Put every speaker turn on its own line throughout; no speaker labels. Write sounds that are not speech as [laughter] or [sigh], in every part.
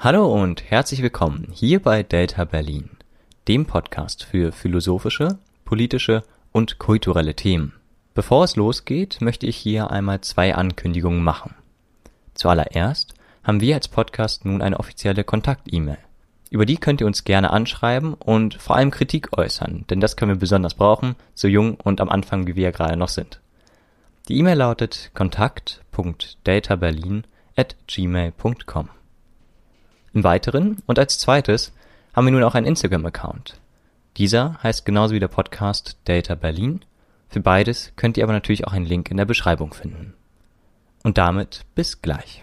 Hallo und herzlich willkommen hier bei Delta Berlin, dem Podcast für philosophische, politische und kulturelle Themen. Bevor es losgeht, möchte ich hier einmal zwei Ankündigungen machen. Zuallererst haben wir als Podcast nun eine offizielle Kontakt-E-Mail. Über die könnt ihr uns gerne anschreiben und vor allem Kritik äußern, denn das können wir besonders brauchen, so jung und am Anfang wie wir ja gerade noch sind. Die E-Mail lautet kontakt.deltaberlin at gmail.com. Im Weiteren und als zweites haben wir nun auch einen Instagram-Account. Dieser heißt genauso wie der Podcast Data Berlin. Für beides könnt ihr aber natürlich auch einen Link in der Beschreibung finden. Und damit bis gleich.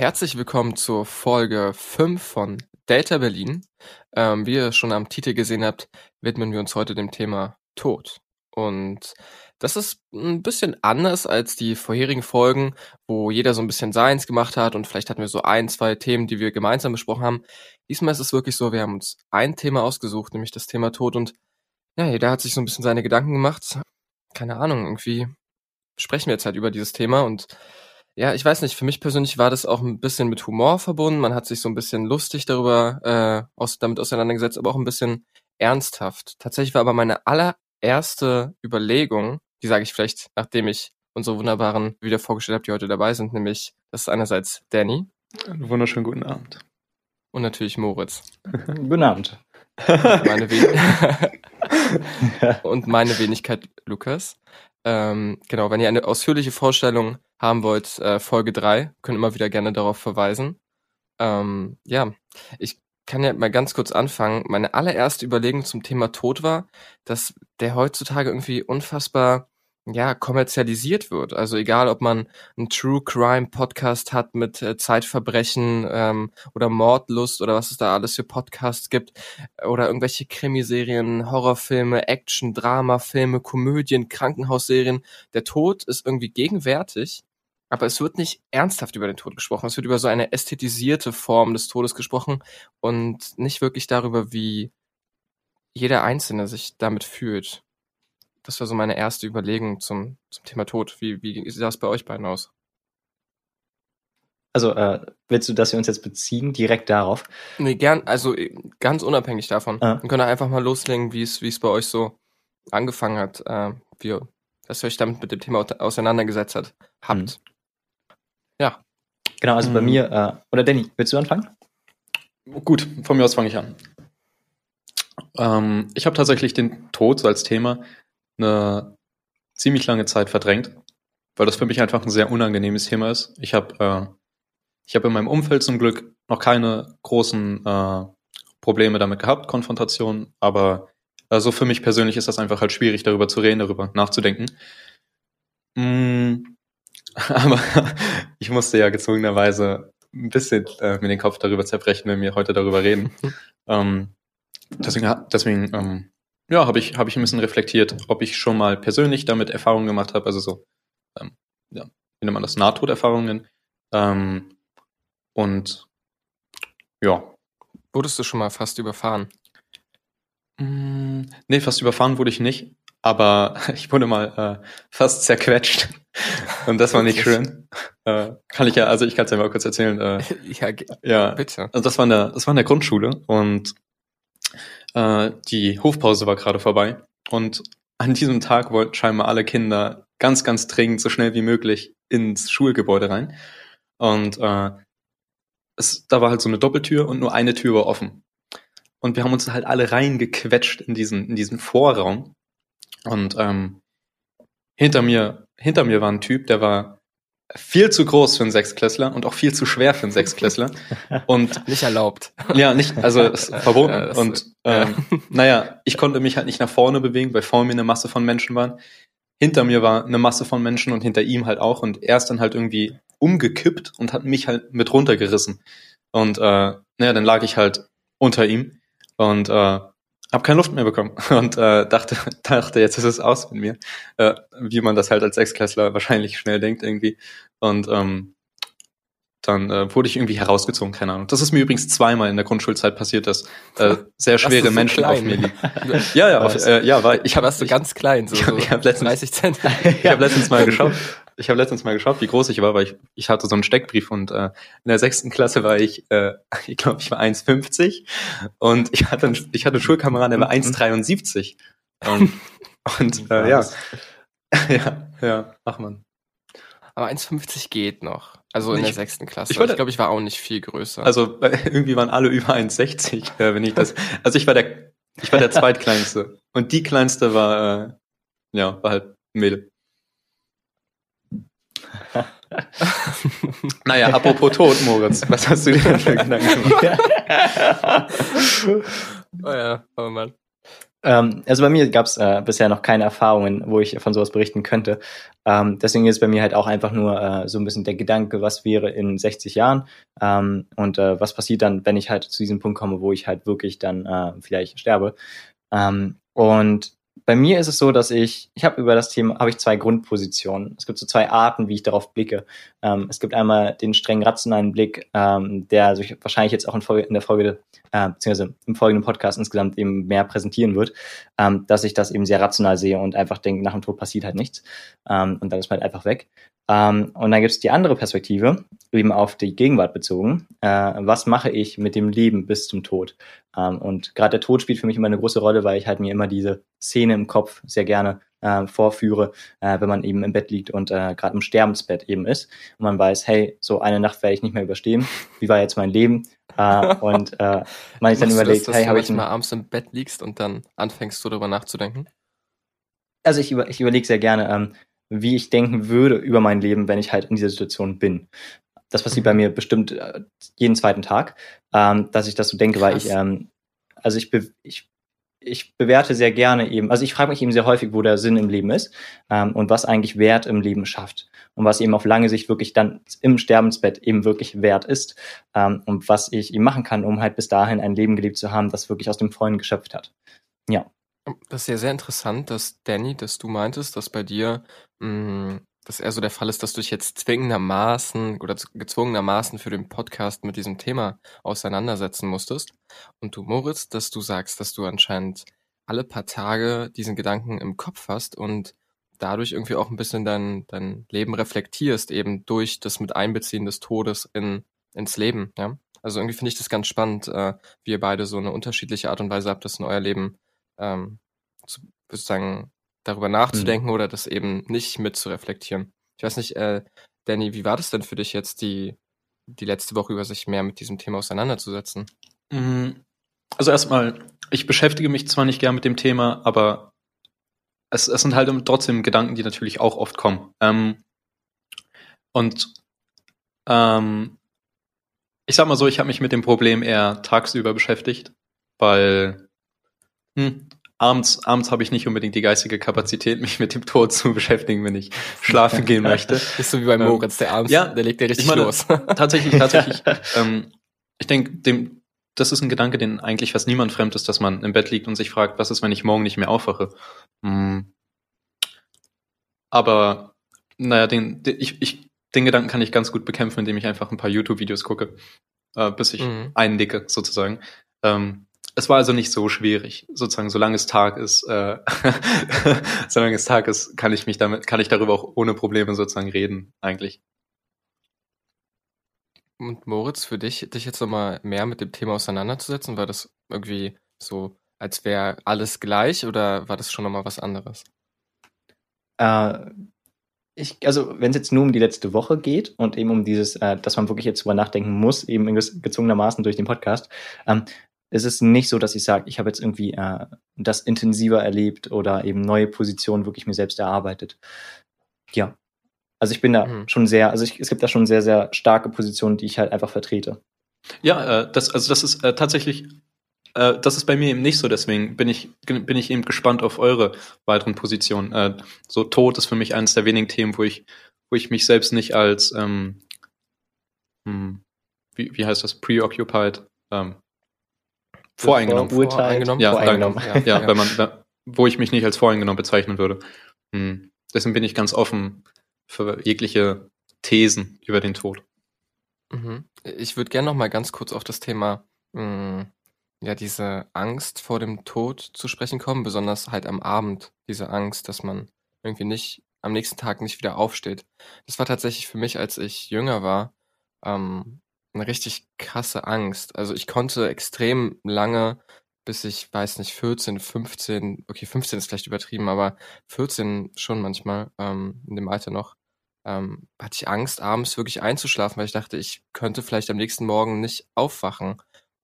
Herzlich willkommen zur Folge 5 von Delta Berlin. Ähm, wie ihr schon am Titel gesehen habt, widmen wir uns heute dem Thema Tod. Und das ist ein bisschen anders als die vorherigen Folgen, wo jeder so ein bisschen seins gemacht hat und vielleicht hatten wir so ein, zwei Themen, die wir gemeinsam besprochen haben. Diesmal ist es wirklich so, wir haben uns ein Thema ausgesucht, nämlich das Thema Tod und ja, jeder hat sich so ein bisschen seine Gedanken gemacht. Keine Ahnung, irgendwie sprechen wir jetzt halt über dieses Thema und ja, ich weiß nicht, für mich persönlich war das auch ein bisschen mit Humor verbunden. Man hat sich so ein bisschen lustig darüber äh, aus, damit auseinandergesetzt, aber auch ein bisschen ernsthaft. Tatsächlich war aber meine allererste Überlegung, die sage ich vielleicht, nachdem ich unsere wunderbaren wieder vorgestellt habe, die heute dabei sind, nämlich das ist einerseits Danny
Einen wunderschönen guten Abend.
und natürlich Moritz. [laughs]
Guten Abend.
Meine We [laughs] und meine Wenigkeit Lukas. Ähm, genau, wenn ihr eine ausführliche Vorstellung haben wollt, äh, Folge 3, könnt immer wieder gerne darauf verweisen. Ähm, ja, ich kann ja mal ganz kurz anfangen. Meine allererste Überlegung zum Thema Tod war, dass der heutzutage irgendwie unfassbar ja, kommerzialisiert wird. Also egal, ob man einen True Crime Podcast hat mit äh, Zeitverbrechen ähm, oder Mordlust oder was es da alles für Podcasts gibt oder irgendwelche Krimiserien, Horrorfilme, Action, Dramafilme, Komödien, Krankenhausserien. Der Tod ist irgendwie gegenwärtig, aber es wird nicht ernsthaft über den Tod gesprochen. Es wird über so eine ästhetisierte Form des Todes gesprochen und nicht wirklich darüber, wie jeder Einzelne sich damit fühlt. Das war so meine erste Überlegung zum, zum Thema Tod. Wie, wie sieht das bei euch beiden aus?
Also, äh, willst du, dass wir uns jetzt beziehen, direkt darauf?
Nee, gern, also äh, ganz unabhängig davon.
Ah.
Wir können einfach mal loslegen, wie es, wie es bei euch so angefangen hat, äh, wie, ihr- dass ihr euch damit mit dem Thema au- auseinandergesetzt hat, habt. Ja,
Genau, also bei
Mhm.
mir, äh, oder Danny, willst du anfangen?
Gut, von mir aus fange ich an. Ähm, ich habe tatsächlich den Tod so als Thema eine ziemlich lange Zeit verdrängt, weil das für mich einfach ein sehr unangenehmes Thema ist. Ich habe äh, ich habe in meinem Umfeld zum Glück noch keine großen äh, Probleme damit gehabt, Konfrontationen, aber also für mich persönlich ist das einfach halt schwierig, darüber zu reden, darüber nachzudenken. Mm, aber [laughs] ich musste ja gezwungenerweise ein bisschen äh, mir den Kopf darüber zerbrechen, wenn wir heute darüber reden. [laughs] ähm, deswegen, deswegen ähm, ja, habe ich, hab ich ein bisschen reflektiert, ob ich schon mal persönlich damit Erfahrungen gemacht habe, also so, ähm, ja, wie nennt man das, Nahtoderfahrungen. Ähm, und ja,
wurdest du schon mal fast überfahren?
Mm, Nee, fast überfahren wurde ich nicht, aber [laughs] ich wurde mal äh, fast zerquetscht. Und das war nicht schön. Äh, kann ich ja, also ich kann es ja mal kurz erzählen. Äh, [laughs]
ja,
ja,
bitte.
also das war in der, das war in der Grundschule und äh, die Hofpause war gerade vorbei. Und an diesem Tag wollten scheinbar alle Kinder ganz, ganz dringend so schnell wie möglich ins Schulgebäude rein. Und äh, es, da war halt so eine Doppeltür und nur eine Tür war offen. Und wir haben uns halt alle reingequetscht in diesen, in diesen Vorraum. Und ähm, hinter mir, hinter mir war ein Typ, der war viel zu groß für einen Sechsklässler und auch viel zu schwer für einen Sechsklässler. [laughs] Und
Nicht erlaubt.
ja, nicht, also ist verboten.
Ja,
und ähm, naja, ich konnte mich halt nicht nach vorne bewegen, weil vor mir eine Masse von Menschen waren. Hinter mir war eine Masse von Menschen und hinter ihm halt auch. Und er ist dann halt irgendwie umgekippt und hat mich halt mit runtergerissen. Und äh, naja, dann lag ich halt unter ihm und äh, habe keine Luft mehr bekommen [laughs] und äh, dachte, [laughs] dachte, jetzt ist es aus mit mir, äh, wie man das halt als Sechsklässler wahrscheinlich schnell denkt irgendwie. Und ähm, dann äh, wurde ich irgendwie herausgezogen, keine Ahnung. Das ist mir übrigens zweimal in der Grundschulzeit passiert, dass äh, [laughs] sehr schwere so Menschen klein? auf mir liegen. ja, ja, auf, äh, ja, war ich habe
warst du ganz klein, so,
ich habe hab letztens 30 Cent. ich habe letztens mal geschaut. Ich habe letztens mal geschaut, wie groß ich war, weil ich, ich hatte so einen Steckbrief und äh, in der sechsten Klasse war ich, äh, [laughs] ich glaube, ich war 1,50 und ich hatte, einen, ich hatte einen Schulkameraden, der war 1,73 und, [laughs] und äh, ja, [laughs] ja, ja, ach man.
Aber 1,50 geht noch. Also in ich, der sechsten Klasse. Ich, ich glaube, ich war auch nicht viel größer.
Also irgendwie waren alle über 1,60, äh, wenn ich das. Also ich war der, ich war der zweitkleinste. Und die kleinste war, äh, ja, war halt Mädel. [laughs] naja, apropos Tod, Moritz, was hast du dir denn für Gedanken gemacht? [laughs] [laughs]
oh ja, oh Mann.
Ähm, also bei mir gab es äh, bisher noch keine Erfahrungen, wo ich von sowas berichten könnte. Ähm, deswegen ist bei mir halt auch einfach nur äh, so ein bisschen der Gedanke, was wäre in 60 Jahren ähm, und äh, was passiert dann, wenn ich halt zu diesem Punkt komme, wo ich halt wirklich dann äh, vielleicht sterbe. Ähm, und bei mir ist es so, dass ich, ich habe über das Thema, habe ich zwei Grundpositionen. Es gibt so zwei Arten, wie ich darauf blicke. Ähm, es gibt einmal den streng rationalen Blick, ähm, der sich wahrscheinlich jetzt auch in, Folge, in der Folge, äh, beziehungsweise im folgenden Podcast insgesamt eben mehr präsentieren wird, ähm, dass ich das eben sehr rational sehe und einfach denke, nach dem Tod passiert halt nichts. Ähm, und dann ist man halt einfach weg. Ähm, und dann gibt es die andere Perspektive, eben auf die Gegenwart bezogen. Äh, was mache ich mit dem Leben bis zum Tod? Ähm, und gerade der Tod spielt für mich immer eine große Rolle, weil ich halt mir immer diese Szene im Kopf sehr gerne äh, vorführe, äh, wenn man eben im Bett liegt und äh, gerade im Sterbensbett eben ist und man weiß, hey, so eine Nacht werde ich nicht mehr überstehen. Wie war jetzt mein Leben? Äh, [laughs] und äh, man sich dann überlegt,
das, hey, habe ich mal abends im Bett liegst und dann anfängst du darüber nachzudenken?
Also ich, über, ich überlege sehr gerne, ähm, wie ich denken würde über mein Leben, wenn ich halt in dieser Situation bin. Das passiert bei mhm. mir bestimmt äh, jeden zweiten Tag, ähm, dass ich das so denke, Krass. weil ich, ähm, also ich, be ich, ich bewerte sehr gerne eben, also ich frage mich eben sehr häufig, wo der Sinn im Leben ist ähm, und was eigentlich Wert im Leben schafft und was eben auf lange Sicht wirklich dann im Sterbensbett eben wirklich wert ist ähm, und was ich eben machen kann, um halt bis dahin ein Leben gelebt zu haben, das wirklich aus dem Vollen geschöpft hat. Ja.
Das ist ja sehr interessant, dass Danny, dass du meintest, dass bei dir mh, das eher so der Fall ist, dass du dich jetzt zwingendermaßen oder gezwungenermaßen für den Podcast mit diesem Thema auseinandersetzen musstest. Und du, Moritz, dass du sagst, dass du anscheinend alle paar Tage diesen Gedanken im Kopf hast und dadurch irgendwie auch ein bisschen dein, dein Leben reflektierst, eben durch das mit Einbeziehen des Todes in, ins Leben, ja. Also irgendwie finde ich das ganz spannend, äh, wie ihr beide so eine unterschiedliche Art und Weise habt, das in euer Leben ähm, zu, sozusagen darüber nachzudenken mhm. oder das eben nicht mit zu reflektieren. Ich weiß nicht, äh, Danny, wie war das denn für dich jetzt, die, die letzte Woche über sich mehr mit diesem Thema auseinanderzusetzen?
Mhm. Also erstmal, ich beschäftige mich zwar nicht gern mit dem Thema, aber es, es sind halt trotzdem Gedanken, die natürlich auch oft kommen. Ähm, und ähm, ich sag mal so, ich habe mich mit dem Problem eher tagsüber beschäftigt, weil hm, abends, abends habe ich nicht unbedingt die geistige Kapazität, mich mit dem Tod zu beschäftigen, wenn ich schlafen gehen möchte. [laughs]
Bist du wie bei ähm, Moritz, der abends, ja, der legt ja richtig meine, los. [laughs]
tatsächlich, tatsächlich. [laughs] ähm, ich denke, dem, das ist ein Gedanke, den eigentlich fast niemand fremd ist, dass man im Bett liegt und sich fragt, was ist, wenn ich morgen nicht mehr aufwache? Hm. Aber naja, den, den, ich, ich, den Gedanken kann ich ganz gut bekämpfen, indem ich einfach ein paar YouTube-Videos gucke, äh, bis ich mhm. eiندicke, sozusagen. Ähm, es war also nicht so schwierig, sozusagen, solange es Tag ist, äh, [laughs] solange es Tag ist, kann ich mich damit, kann ich darüber auch ohne Probleme sozusagen reden, eigentlich.
Und Moritz, für dich, dich jetzt nochmal mehr mit dem Thema auseinanderzusetzen, war das irgendwie so, als wäre alles gleich oder war das schon nochmal was anderes?
Äh, ich, also wenn es jetzt nur um die letzte Woche geht und eben um dieses, äh, dass man wirklich jetzt drüber nachdenken muss, eben gezwungenermaßen durch den Podcast, ähm, es ist nicht so, dass ich sage, ich habe jetzt irgendwie äh, das intensiver erlebt oder eben neue Positionen wirklich mir selbst erarbeitet. Ja. Also ich bin da mhm. schon sehr, also ich, es gibt da schon sehr, sehr starke Positionen, die ich halt einfach vertrete.
Ja, äh, das, also das ist äh, tatsächlich, äh, das ist bei mir eben nicht so, deswegen bin ich, bin ich eben gespannt auf eure weiteren Positionen. Äh, so Tod ist für mich eines der wenigen Themen, wo ich, wo ich mich selbst nicht als, ähm, hm, wie, wie heißt das, preoccupied, ähm, Voreingenommen.
Voreingenommen.
Ja, voreingenommen. Ja, ja, ja, Wenn man, wo ich mich nicht als voreingenommen bezeichnen würde. Hm. Deswegen bin ich ganz offen für jegliche Thesen über den Tod.
Mhm. Ich würde gerne noch mal ganz kurz auf das Thema mh, hm, ja diese Angst vor dem Tod zu sprechen kommen, besonders halt am Abend diese Angst, dass man irgendwie nicht am nächsten Tag nicht wieder aufsteht. Das war tatsächlich für mich, als ich jünger war, ähm, eine richtig krasse Angst. Also ich konnte extrem lange, bis ich weiß nicht 14, 15, okay 15 ist vielleicht übertrieben, aber 14 schon manchmal ähm, in dem Alter noch ähm, hatte ich Angst, abends wirklich einzuschlafen, weil ich dachte, ich könnte vielleicht am nächsten Morgen nicht aufwachen.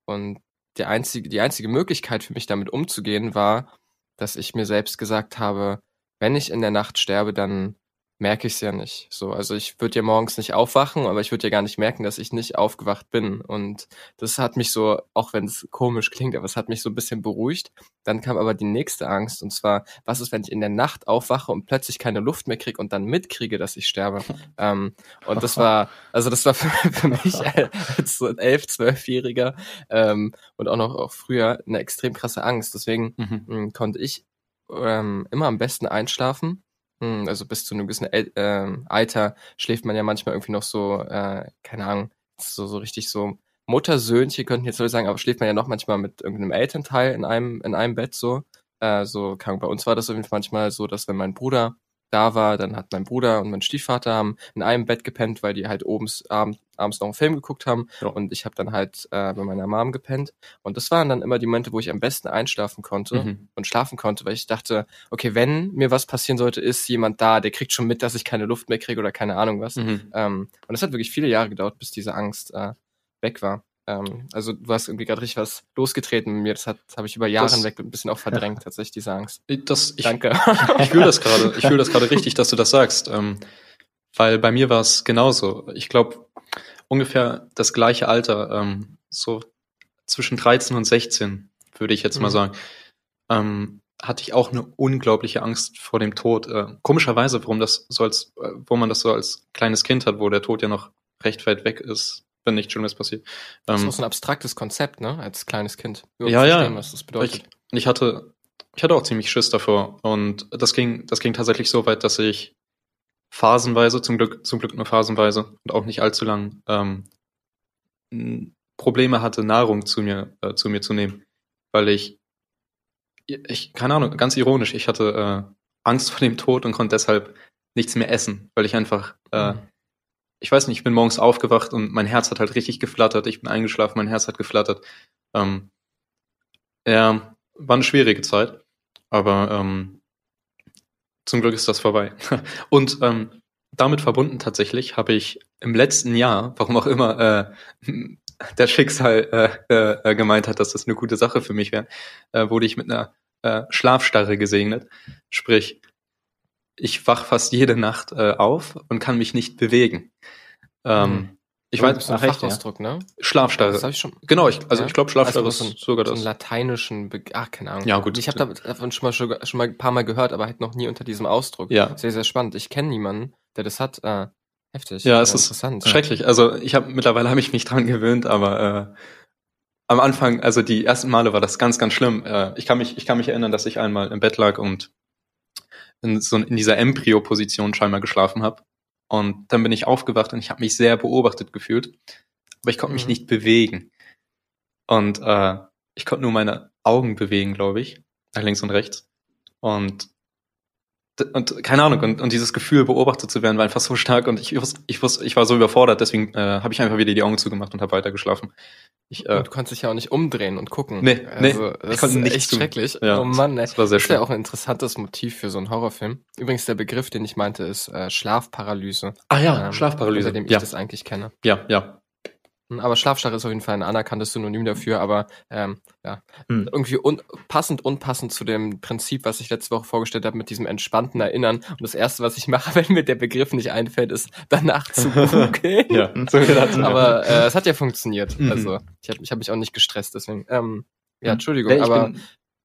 Und die einzige, die einzige Möglichkeit für mich damit umzugehen war, dass ich mir selbst gesagt habe, wenn ich in der Nacht sterbe, dann merke ich es ja nicht. So, also ich würde ja morgens nicht aufwachen, aber ich würde ja gar nicht merken, dass ich nicht aufgewacht bin. Und das hat mich so, auch wenn es komisch klingt, aber es hat mich so ein bisschen beruhigt. Dann kam aber die nächste Angst, und zwar, was ist, wenn ich in der Nacht aufwache und plötzlich keine Luft mehr kriege und dann mitkriege, dass ich sterbe? [laughs] ähm, und das war, also das war für, [laughs] für mich als so ein elf, zwölfjähriger ähm, und auch noch auch früher eine extrem krasse Angst. Deswegen mhm. mh, hm, konnte ich ähm, immer am besten einschlafen also bis zu einem gewissen El äh, Alter schläft man ja manchmal irgendwie noch so, äh, keine Ahnung, so, so richtig so Muttersöhnchen könnten jetzt so sagen, aber schläft man ja noch manchmal mit irgendeinem Elternteil in einem, in einem Bett so. Äh, so, kann, bei uns war das manchmal so, dass wenn mein Bruder da war, dann hat mein Bruder und mein Stiefvater haben in einem Bett gepennt, weil die halt oben abend, abends noch einen Film geguckt haben ja. und ich habe dann halt äh, bei meiner Mom gepennt und das waren dann immer die Momente, wo ich am besten einschlafen konnte mhm. und schlafen konnte, weil ich dachte, okay, wenn mir was passieren sollte, ist jemand da, der kriegt schon mit, dass ich keine Luft mehr kriege oder keine Ahnung was. Mhm. Ähm, und es hat wirklich viele Jahre gedauert, bis diese Angst äh, weg war. Ähm, also du hast irgendwie gerade richtig was losgetreten mit mir. Das hat habe ich über Jahre hinweg ein bisschen auch verdrängt, [laughs] tatsächlich diese Angst.
Das, ich, Danke. [laughs] Ich fühle das gerade. [laughs] Ich fühle das gerade richtig, dass du das sagst. Ähm, weil bei mir war es genauso. Ich glaube, ungefähr das gleiche Alter, ähm, so zwischen 13 und 16, würde ich jetzt mhm. mal sagen, ähm, hatte ich auch eine unglaubliche Angst vor dem Tod. Äh, komischerweise, warum das so als, äh, wo man das so als kleines Kind hat, wo der Tod ja noch recht weit weg ist, wenn nicht schon was passiert.
Das ist ähm, so ein abstraktes Konzept, ne? Als kleines Kind.
Ja, ja. Was das bedeutet. Ich, ich hatte, ich hatte auch ziemlich Schiss davor. Und das ging, das ging tatsächlich so weit, dass ich phasenweise, zum Glück, zum Glück nur phasenweise und auch nicht allzu lang, ähm, Probleme hatte, Nahrung zu mir, äh, zu mir zu nehmen. Weil ich, ich, keine Ahnung, ganz ironisch, ich hatte äh, Angst vor dem Tod und konnte deshalb nichts mehr essen, weil ich einfach äh, mhm ich weiß nicht, ich bin morgens aufgewacht und mein Herz hat halt richtig geflattert. Ich bin eingeschlafen, mein Herz hat geflattert. Ähm, ja, war eine schwierige Zeit, aber ähm, zum Glück ist das vorbei. [laughs] und ähm, damit verbunden tatsächlich habe ich im letzten Jahr, warum auch immer äh, [laughs] der Schicksal äh, äh, gemeint hat, dass das eine gute Sache für mich wäre, äh, wurde ich mit einer äh, Schlafstarre gesegnet. Sprich, ich wach fast jede Nacht äh, auf und kann mich nicht bewegen. Ähm, mhm. Ich weiß,
so ein Fachausdruck, ja. ne?
Schlafstarre. Das
habe ich schon.
Genau, ich, also ja? ich glaube, Schlafstarre also
ist
so, sogar
das.
So
einen lateinischen, Be ach, keine Ahnung.
Ja, gut.
Ich habe davon schon mal, schon, schon mal ein paar Mal gehört, aber halt noch nie unter diesem Ausdruck.
Ja.
Sehr, sehr spannend. Ich kenne niemanden, der das hat. Äh, heftig.
Ja, es ist interessant. schrecklich. Also ich habe mittlerweile habe ich mich dran gewöhnt, aber äh, am Anfang, also die ersten Male war das ganz, ganz schlimm. Äh, ich kann mich, ich kann mich erinnern, dass ich einmal im Bett lag und in, so in dieser Embryo-Position scheinbar geschlafen habe. Und dann bin ich aufgewacht und ich habe mich sehr beobachtet gefühlt. Aber ich konnte mich mhm. nicht bewegen. Und äh, ich konnte nur meine Augen bewegen, glaube ich. Nach links und rechts. Und und keine Ahnung, und, und dieses Gefühl, beobachtet zu werden, war einfach so stark und ich wusste, ich wusste, ich war so überfordert, deswegen äh, habe ich einfach wieder die Augen zugemacht und habe weiter geschlafen.
Ich, äh, du konntest dich ja auch nicht umdrehen und gucken.
Nee,
also, nee, das ich konnte ist echt tun. schrecklich.
Ja,
oh Mann, ey.
das war sehr schön.
Das ist ja auch ein interessantes Motiv für so einen Horrorfilm. Übrigens, der Begriff, den ich meinte, ist äh, Schlafparalyse.
Ah ja, ähm, Schlafparalyse.
Unter dem ich
ja.
das eigentlich kenne.
Ja, ja.
Aber Schlafstarre ist auf jeden Fall ein anerkanntes Synonym dafür, aber ähm, ja, hm. irgendwie un passend, unpassend zu dem Prinzip, was ich letzte Woche vorgestellt habe, mit diesem entspannten Erinnern. Und das Erste, was ich [laughs] mache, wenn mir der Begriff nicht einfällt, ist danach zu [laughs] googeln.
ja,
so [laughs] aber äh, es hat ja funktioniert. Mhm. Also ich habe ich hab mich auch nicht gestresst, deswegen. Ähm, ja, hm. Entschuldigung,
ich
aber
bin,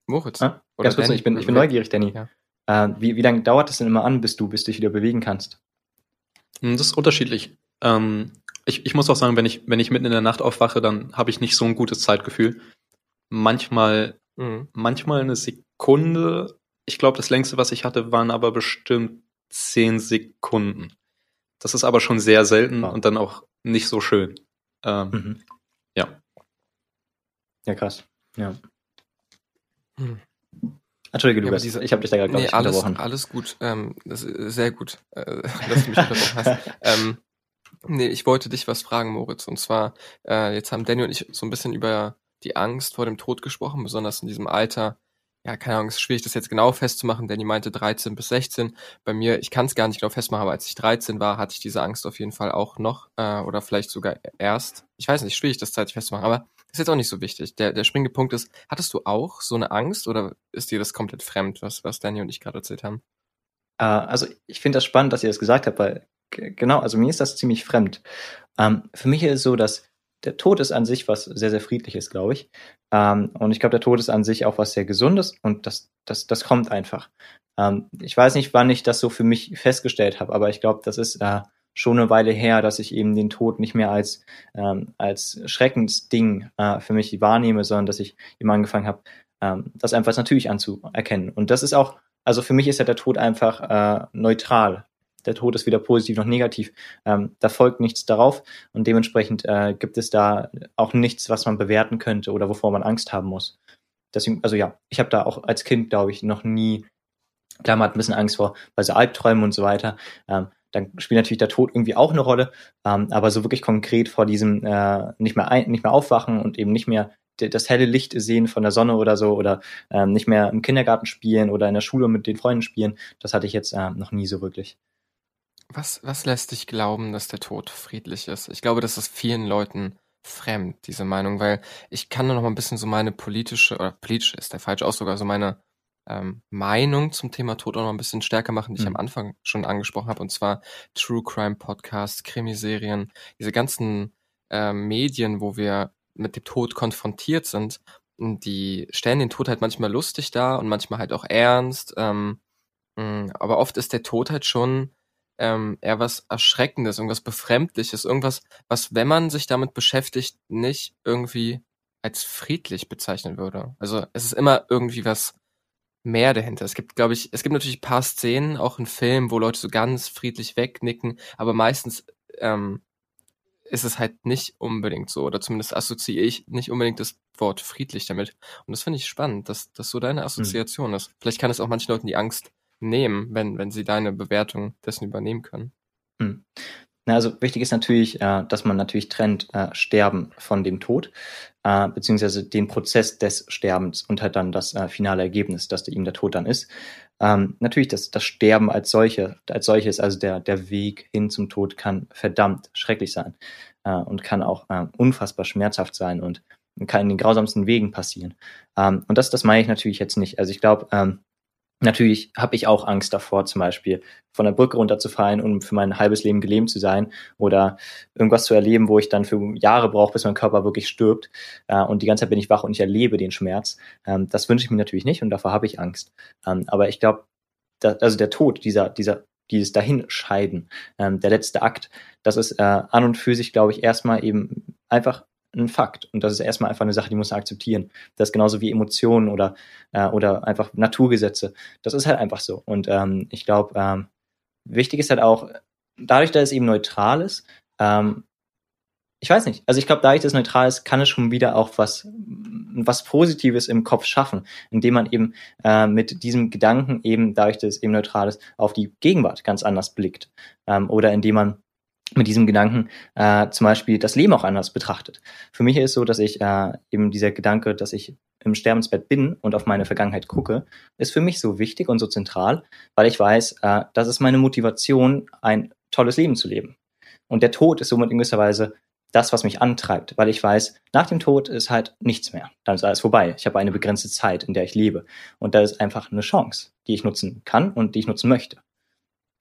Moritz. Ah, ganz kurz, ich bin, ich bin neugierig, Danny. Ja. Äh, wie, wie lange dauert es denn immer an, bis du, bis du dich wieder bewegen kannst?
Hm, das ist unterschiedlich. Ähm, ich, ich muss auch sagen, wenn ich, wenn ich mitten in der Nacht aufwache, dann habe ich nicht so ein gutes Zeitgefühl. Manchmal, mhm. manchmal eine Sekunde. Ich glaube, das längste, was ich hatte, waren aber bestimmt zehn Sekunden. Das ist aber schon sehr selten wow. und dann auch nicht so schön. Ähm,
Mhm.
Ja.
Ja, krass. Ja.
Hm.
Entschuldige,
Ja,
Lukas,
aber diese-
ich habe dich da gerade, glaube
Nee,
ich,
alles,
unterbrochen.
alles gut. Ähm, das ist sehr gut, äh, [laughs] dass du mich unterbrochen hast. [laughs] Ähm, nee, ich wollte dich was fragen, Moritz. Und zwar, äh, jetzt haben Danny und ich so ein bisschen über die Angst vor dem Tod gesprochen, besonders in diesem Alter. Ja, keine Ahnung, es ist schwierig, das jetzt genau festzumachen. Danny meinte 13 bis 16. Bei mir, ich kann es gar nicht genau festmachen, aber als ich 13 war, hatte ich diese Angst auf jeden Fall auch noch. Äh, oder vielleicht sogar erst. Ich weiß nicht, schwierig, das zeitlich festzumachen. Aber ist jetzt auch nicht so wichtig. Der, der springende Punkt ist, hattest du auch so eine Angst oder ist dir das komplett fremd, was, was Danny und ich gerade erzählt haben?
Äh, also ich finde das spannend, dass ihr das gesagt habt, weil genau, also mir ist das ziemlich fremd. Ähm, für mich ist es so, dass der Tod ist an sich was sehr, sehr friedliches, glaube ich. Ähm, und ich glaube, der Tod ist an sich auch was sehr Gesundes und das, das, das kommt einfach. Ähm, ich weiß nicht, wann ich das so für mich festgestellt habe, aber ich glaube, das ist äh, schon eine Weile her, dass ich eben den Tod nicht mehr als, ähm, als Schreckensding äh, für mich wahrnehme, sondern dass ich eben angefangen habe, ähm, das einfach als natürlich anzuerkennen. Und das ist auch also für mich ist ja der Tod einfach äh, neutral. Der Tod ist weder positiv noch negativ. Ähm, da folgt nichts darauf und dementsprechend äh, gibt es da auch nichts, was man bewerten könnte oder wovor man Angst haben muss. Deswegen, also ja, ich habe da auch als Kind, glaube ich, noch nie, klar, man hat ein bisschen Angst vor bei so Albträumen und so weiter. Ähm, dann spielt natürlich der Tod irgendwie auch eine Rolle, ähm, aber so wirklich konkret vor diesem äh, nicht mehr ein, nicht mehr aufwachen und eben nicht mehr das helle Licht sehen von der Sonne oder so oder ähm, nicht mehr im Kindergarten spielen oder in der Schule mit den Freunden spielen, das hatte ich jetzt äh, noch nie so wirklich.
Was, was lässt dich glauben, dass der Tod friedlich ist? Ich glaube, das ist vielen Leuten fremd, diese Meinung, weil ich kann nur noch mal ein bisschen so meine politische, oder politisch ist der falsche Ausdruck, also meine ähm, Meinung zum Thema Tod auch noch ein bisschen stärker machen, die ich
Mhm.
am Anfang schon angesprochen habe, und zwar True Crime Podcasts, Krimiserien, diese ganzen ähm, Medien, wo wir mit dem Tod konfrontiert sind, die stellen den Tod halt manchmal lustig dar und manchmal halt auch ernst, ähm, mh, aber oft ist der Tod halt schon ähm, eher was Erschreckendes, irgendwas Befremdliches, irgendwas, was, wenn man sich damit beschäftigt, nicht irgendwie als friedlich bezeichnen würde. Also es ist immer irgendwie was mehr dahinter. Es gibt, glaube ich, es gibt natürlich ein paar Szenen, auch in Filmen, wo Leute so ganz friedlich wegnicken, aber meistens ähm, ist es halt nicht unbedingt so, oder zumindest assoziiere ich nicht unbedingt das Wort friedlich damit. Und das finde ich spannend, dass das so deine Assoziation ist. Vielleicht kann es auch manchen Leuten die Angst nehmen, wenn, wenn sie deine Bewertung dessen übernehmen können.
Hm. Na, also wichtig ist natürlich, äh, dass man natürlich trennt äh, Sterben von dem Tod, äh, beziehungsweise den Prozess des Sterbens und halt dann das äh, finale Ergebnis, dass ihm der Tod dann ist. Ähm, natürlich, das, das Sterben als solche, als solches, also der, der Weg hin zum Tod kann verdammt schrecklich sein äh, und kann auch äh, unfassbar schmerzhaft sein und kann in den grausamsten Wegen passieren. Ähm, und das, das meine ich natürlich jetzt nicht. Also ich glaube, ähm, Natürlich habe ich auch Angst davor, zum Beispiel von der Brücke runterzufallen und für mein halbes Leben gelähmt zu sein oder irgendwas zu erleben, wo ich dann für Jahre brauche, bis mein Körper wirklich stirbt äh, und die ganze Zeit bin ich wach und ich erlebe den Schmerz. Ähm, das wünsche ich mir natürlich nicht und davor habe ich Angst. Ähm, aber ich glaube, also der Tod, dieser, dieser, dieses Dahinscheiden, ähm, der letzte Akt, das ist äh, an und für sich, glaube ich, erstmal eben einfach ein Fakt. Und das ist erstmal einfach eine Sache, die muss man akzeptieren. Das ist genauso wie Emotionen oder, äh, oder einfach Naturgesetze. Das ist halt einfach so. Und ähm, ich glaube, ähm, wichtig ist halt auch, dadurch, dass es eben neutral ist, ähm, ich weiß nicht, also ich glaube, dadurch, dass es neutral ist, kann es schon wieder auch was, was Positives im Kopf schaffen, indem man eben äh, mit diesem Gedanken eben, dadurch, dass es eben neutral ist, auf die Gegenwart ganz anders blickt. Ähm, oder indem man mit diesem Gedanken äh, zum Beispiel das Leben auch anders betrachtet. Für mich ist so, dass ich äh, eben dieser Gedanke, dass ich im Sterbensbett bin und auf meine Vergangenheit gucke, ist für mich so wichtig und so zentral, weil ich weiß, äh, das ist meine Motivation, ein tolles Leben zu leben. Und der Tod ist somit in gewisser Weise das, was mich antreibt, weil ich weiß, nach dem Tod ist halt nichts mehr. Dann ist alles vorbei. Ich habe eine begrenzte Zeit, in der ich lebe. Und da ist einfach eine Chance, die ich nutzen kann und die ich nutzen möchte.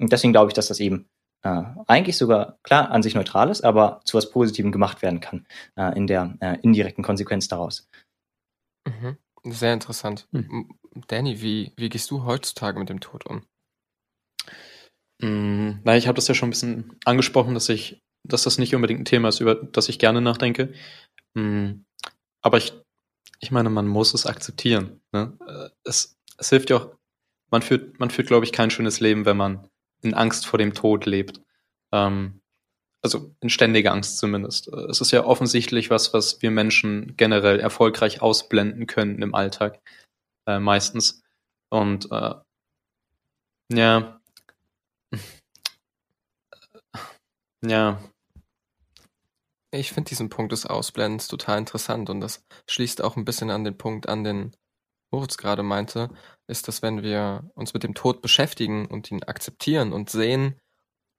Und deswegen glaube ich, dass das eben äh, eigentlich sogar klar an sich neutral ist, aber zu was Positivem gemacht werden kann äh, in der äh, indirekten Konsequenz daraus.
Mhm. Sehr interessant.
Hm.
Danny, wie, wie gehst du heutzutage mit dem Tod um?
Na, ich habe das ja schon ein bisschen angesprochen, dass ich, dass das nicht unbedingt ein Thema ist, über das ich gerne nachdenke. Mm, aber ich, ich meine, man muss es akzeptieren. Ne? Äh, Es, es hilft ja auch, man führt, man führt, glaube ich, kein schönes Leben, wenn man in Angst vor dem Tod lebt. Ähm, also in ständiger Angst zumindest. Es ist ja offensichtlich was, was wir Menschen generell erfolgreich ausblenden können im Alltag, äh, meistens. Und äh, ja, [laughs] ja.
Ich finde diesen Punkt des Ausblendens total interessant und das schließt auch ein bisschen an den Punkt an, den Moritz gerade meinte, ist, dass wenn wir uns mit dem Tod beschäftigen und ihn akzeptieren und sehen,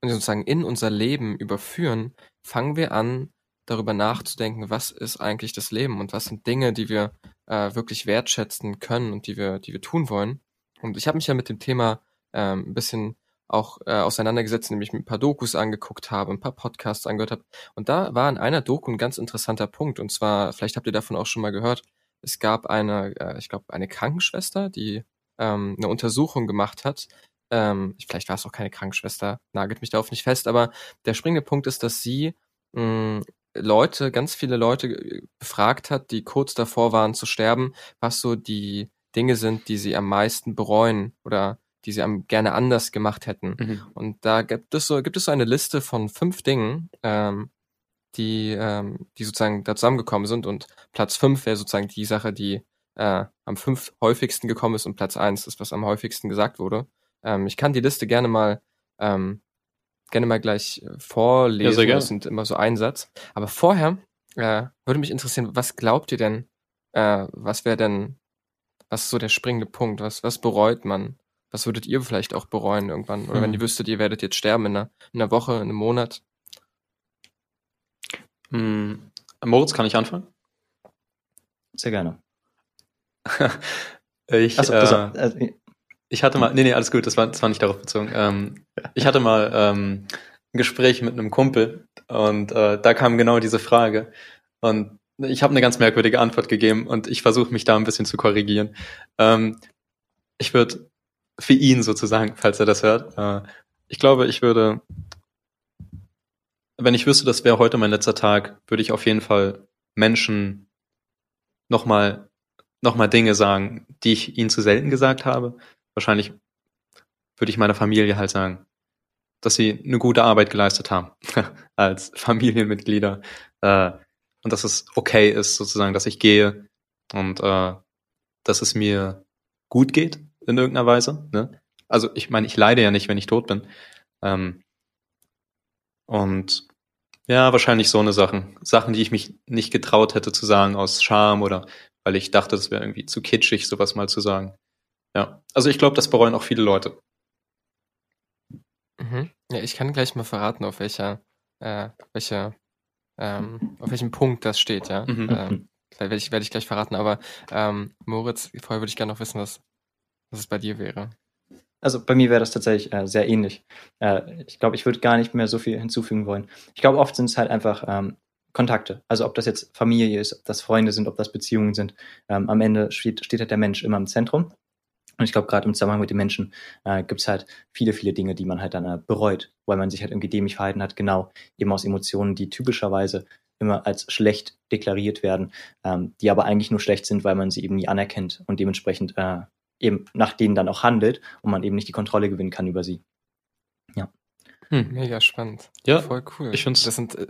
und sozusagen in unser Leben überführen, fangen wir an, darüber nachzudenken, was ist eigentlich das Leben und was sind Dinge, die wir äh, wirklich wertschätzen können und die wir, die wir tun wollen. Und ich habe mich ja mit dem Thema ähm, ein bisschen auch äh, auseinandergesetzt, nämlich mit ein paar Dokus angeguckt habe, ein paar Podcasts angehört habe. Und da war in einer Doku ein ganz interessanter Punkt. Und zwar, vielleicht habt ihr davon auch schon mal gehört, es gab eine, äh, ich glaube, eine Krankenschwester, die ähm, eine Untersuchung gemacht hat ähm, vielleicht war es auch keine Krankenschwester, nagelt mich darauf nicht fest, aber der springende Punkt ist, dass sie mh, hm, Leute, ganz viele Leute äh, befragt hat, die kurz davor waren zu sterben, was so die Dinge sind, die sie am meisten bereuen oder die sie am gerne anders gemacht hätten. Mhm. Und da gibt es so, gibt es so eine Liste von fünf Dingen, ähm, die, ähm, die sozusagen da zusammengekommen sind. Und Platz fünf wäre sozusagen die Sache, die äh, am fünf häufigsten gekommen ist und Platz eins ist, was am häufigsten gesagt wurde. Ähm, ich kann die Liste gerne mal ähm, gerne mal gleich äh, vorlesen. Ja, das sind immer so ein Satz. Aber vorher äh, würde mich interessieren, was glaubt ihr denn, äh, was wäre denn, was ist so der springende Punkt? Was, was bereut man? Was würdet ihr vielleicht auch bereuen irgendwann? Oder hm. wenn ihr wüsstet, ihr werdet jetzt sterben in einer, in einer Woche, in einem Monat?
Hm. Moritz, kann ich anfangen?
Sehr gerne. [laughs]
ich, Achso, äh, also, ich hatte mal, nee, nee, alles gut, das war, das war nicht darauf bezogen. Ähm, [laughs] ich hatte mal ähm, ein Gespräch mit einem Kumpel und äh, da kam genau diese Frage. Und ich habe eine ganz merkwürdige Antwort gegeben und ich versuche mich da ein bisschen zu korrigieren. Ähm, ich würde für ihn sozusagen, falls er das hört, äh, ich glaube, ich würde, wenn ich wüsste, das wäre heute mein letzter Tag, würde ich auf jeden Fall Menschen nochmal noch mal Dinge sagen, die ich ihnen zu selten gesagt habe wahrscheinlich würde ich meiner Familie halt sagen, dass sie eine gute Arbeit geleistet haben [laughs] als Familienmitglieder äh, und dass es okay ist sozusagen, dass ich gehe und äh, dass es mir gut geht in irgendeiner Weise. Ne? Also ich meine, ich leide ja nicht, wenn ich tot bin. Ähm, und ja, wahrscheinlich so eine Sachen. Sachen, die ich mich nicht getraut hätte zu sagen aus Scham oder weil ich dachte, es wäre irgendwie zu kitschig, sowas mal zu sagen. Ja, also ich glaube, das bereuen auch viele Leute.
Mhm. Ja, ich kann gleich mal verraten, auf welcher, äh, welcher, ähm, auf welchem Punkt das steht, ja. Mhm. Ähm, werde ich, werd ich gleich verraten, aber ähm, Moritz, vorher würde ich gerne noch wissen, was, was es bei dir wäre.
Also bei mir wäre das tatsächlich äh, sehr ähnlich. Äh, ich glaube, ich würde gar nicht mehr so viel hinzufügen wollen. Ich glaube, oft sind es halt einfach ähm, Kontakte. Also ob das jetzt Familie ist, ob das Freunde sind, ob das Beziehungen sind. Ähm, am Ende steht, steht halt der Mensch immer im Zentrum. Und ich glaube, gerade im Zusammenhang mit den Menschen äh, gibt es halt viele, viele Dinge, die man halt dann äh, bereut, weil man sich halt irgendwie dämlich verhalten hat, genau eben aus Emotionen, die typischerweise immer als schlecht deklariert werden, ähm, die aber eigentlich nur schlecht sind, weil man sie eben nie anerkennt und dementsprechend äh, eben nach denen dann auch handelt und man eben nicht die Kontrolle gewinnen kann über sie.
Ja. Hm. Mega spannend.
Ja, voll cool.
Ich finde das sind äh,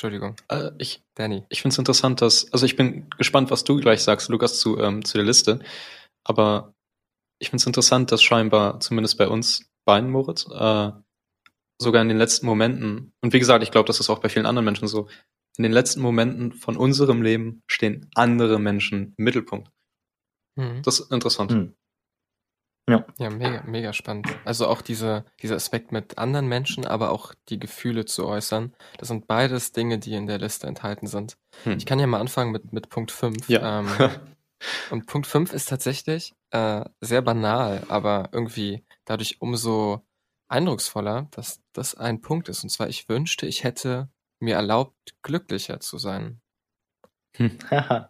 Entschuldigung.
Äh, ich, Danny. Ich finde es interessant, dass, also ich bin gespannt, was du gleich sagst, Lukas, zu, ähm, zu der Liste. Aber ich finde es interessant, dass scheinbar, zumindest bei uns beiden, Moritz, äh, sogar in den letzten Momenten, und wie gesagt, ich glaube, das ist auch bei vielen anderen Menschen so, in den letzten Momenten von unserem Leben stehen andere Menschen im Mittelpunkt. Mhm. Das ist interessant. Mhm.
Ja. ja, mega, mega spannend. Also auch diese, dieser Aspekt mit anderen Menschen, aber auch die Gefühle zu äußern. Das sind beides Dinge, die in der Liste enthalten sind. Hm. Ich kann ja mal anfangen mit, mit Punkt 5.
Ja. Ähm, [laughs]
Und Punkt 5 ist tatsächlich äh, sehr banal, aber irgendwie dadurch umso eindrucksvoller, dass das ein Punkt ist. Und zwar, ich wünschte, ich hätte mir erlaubt, glücklicher zu sein.
Hm. [laughs]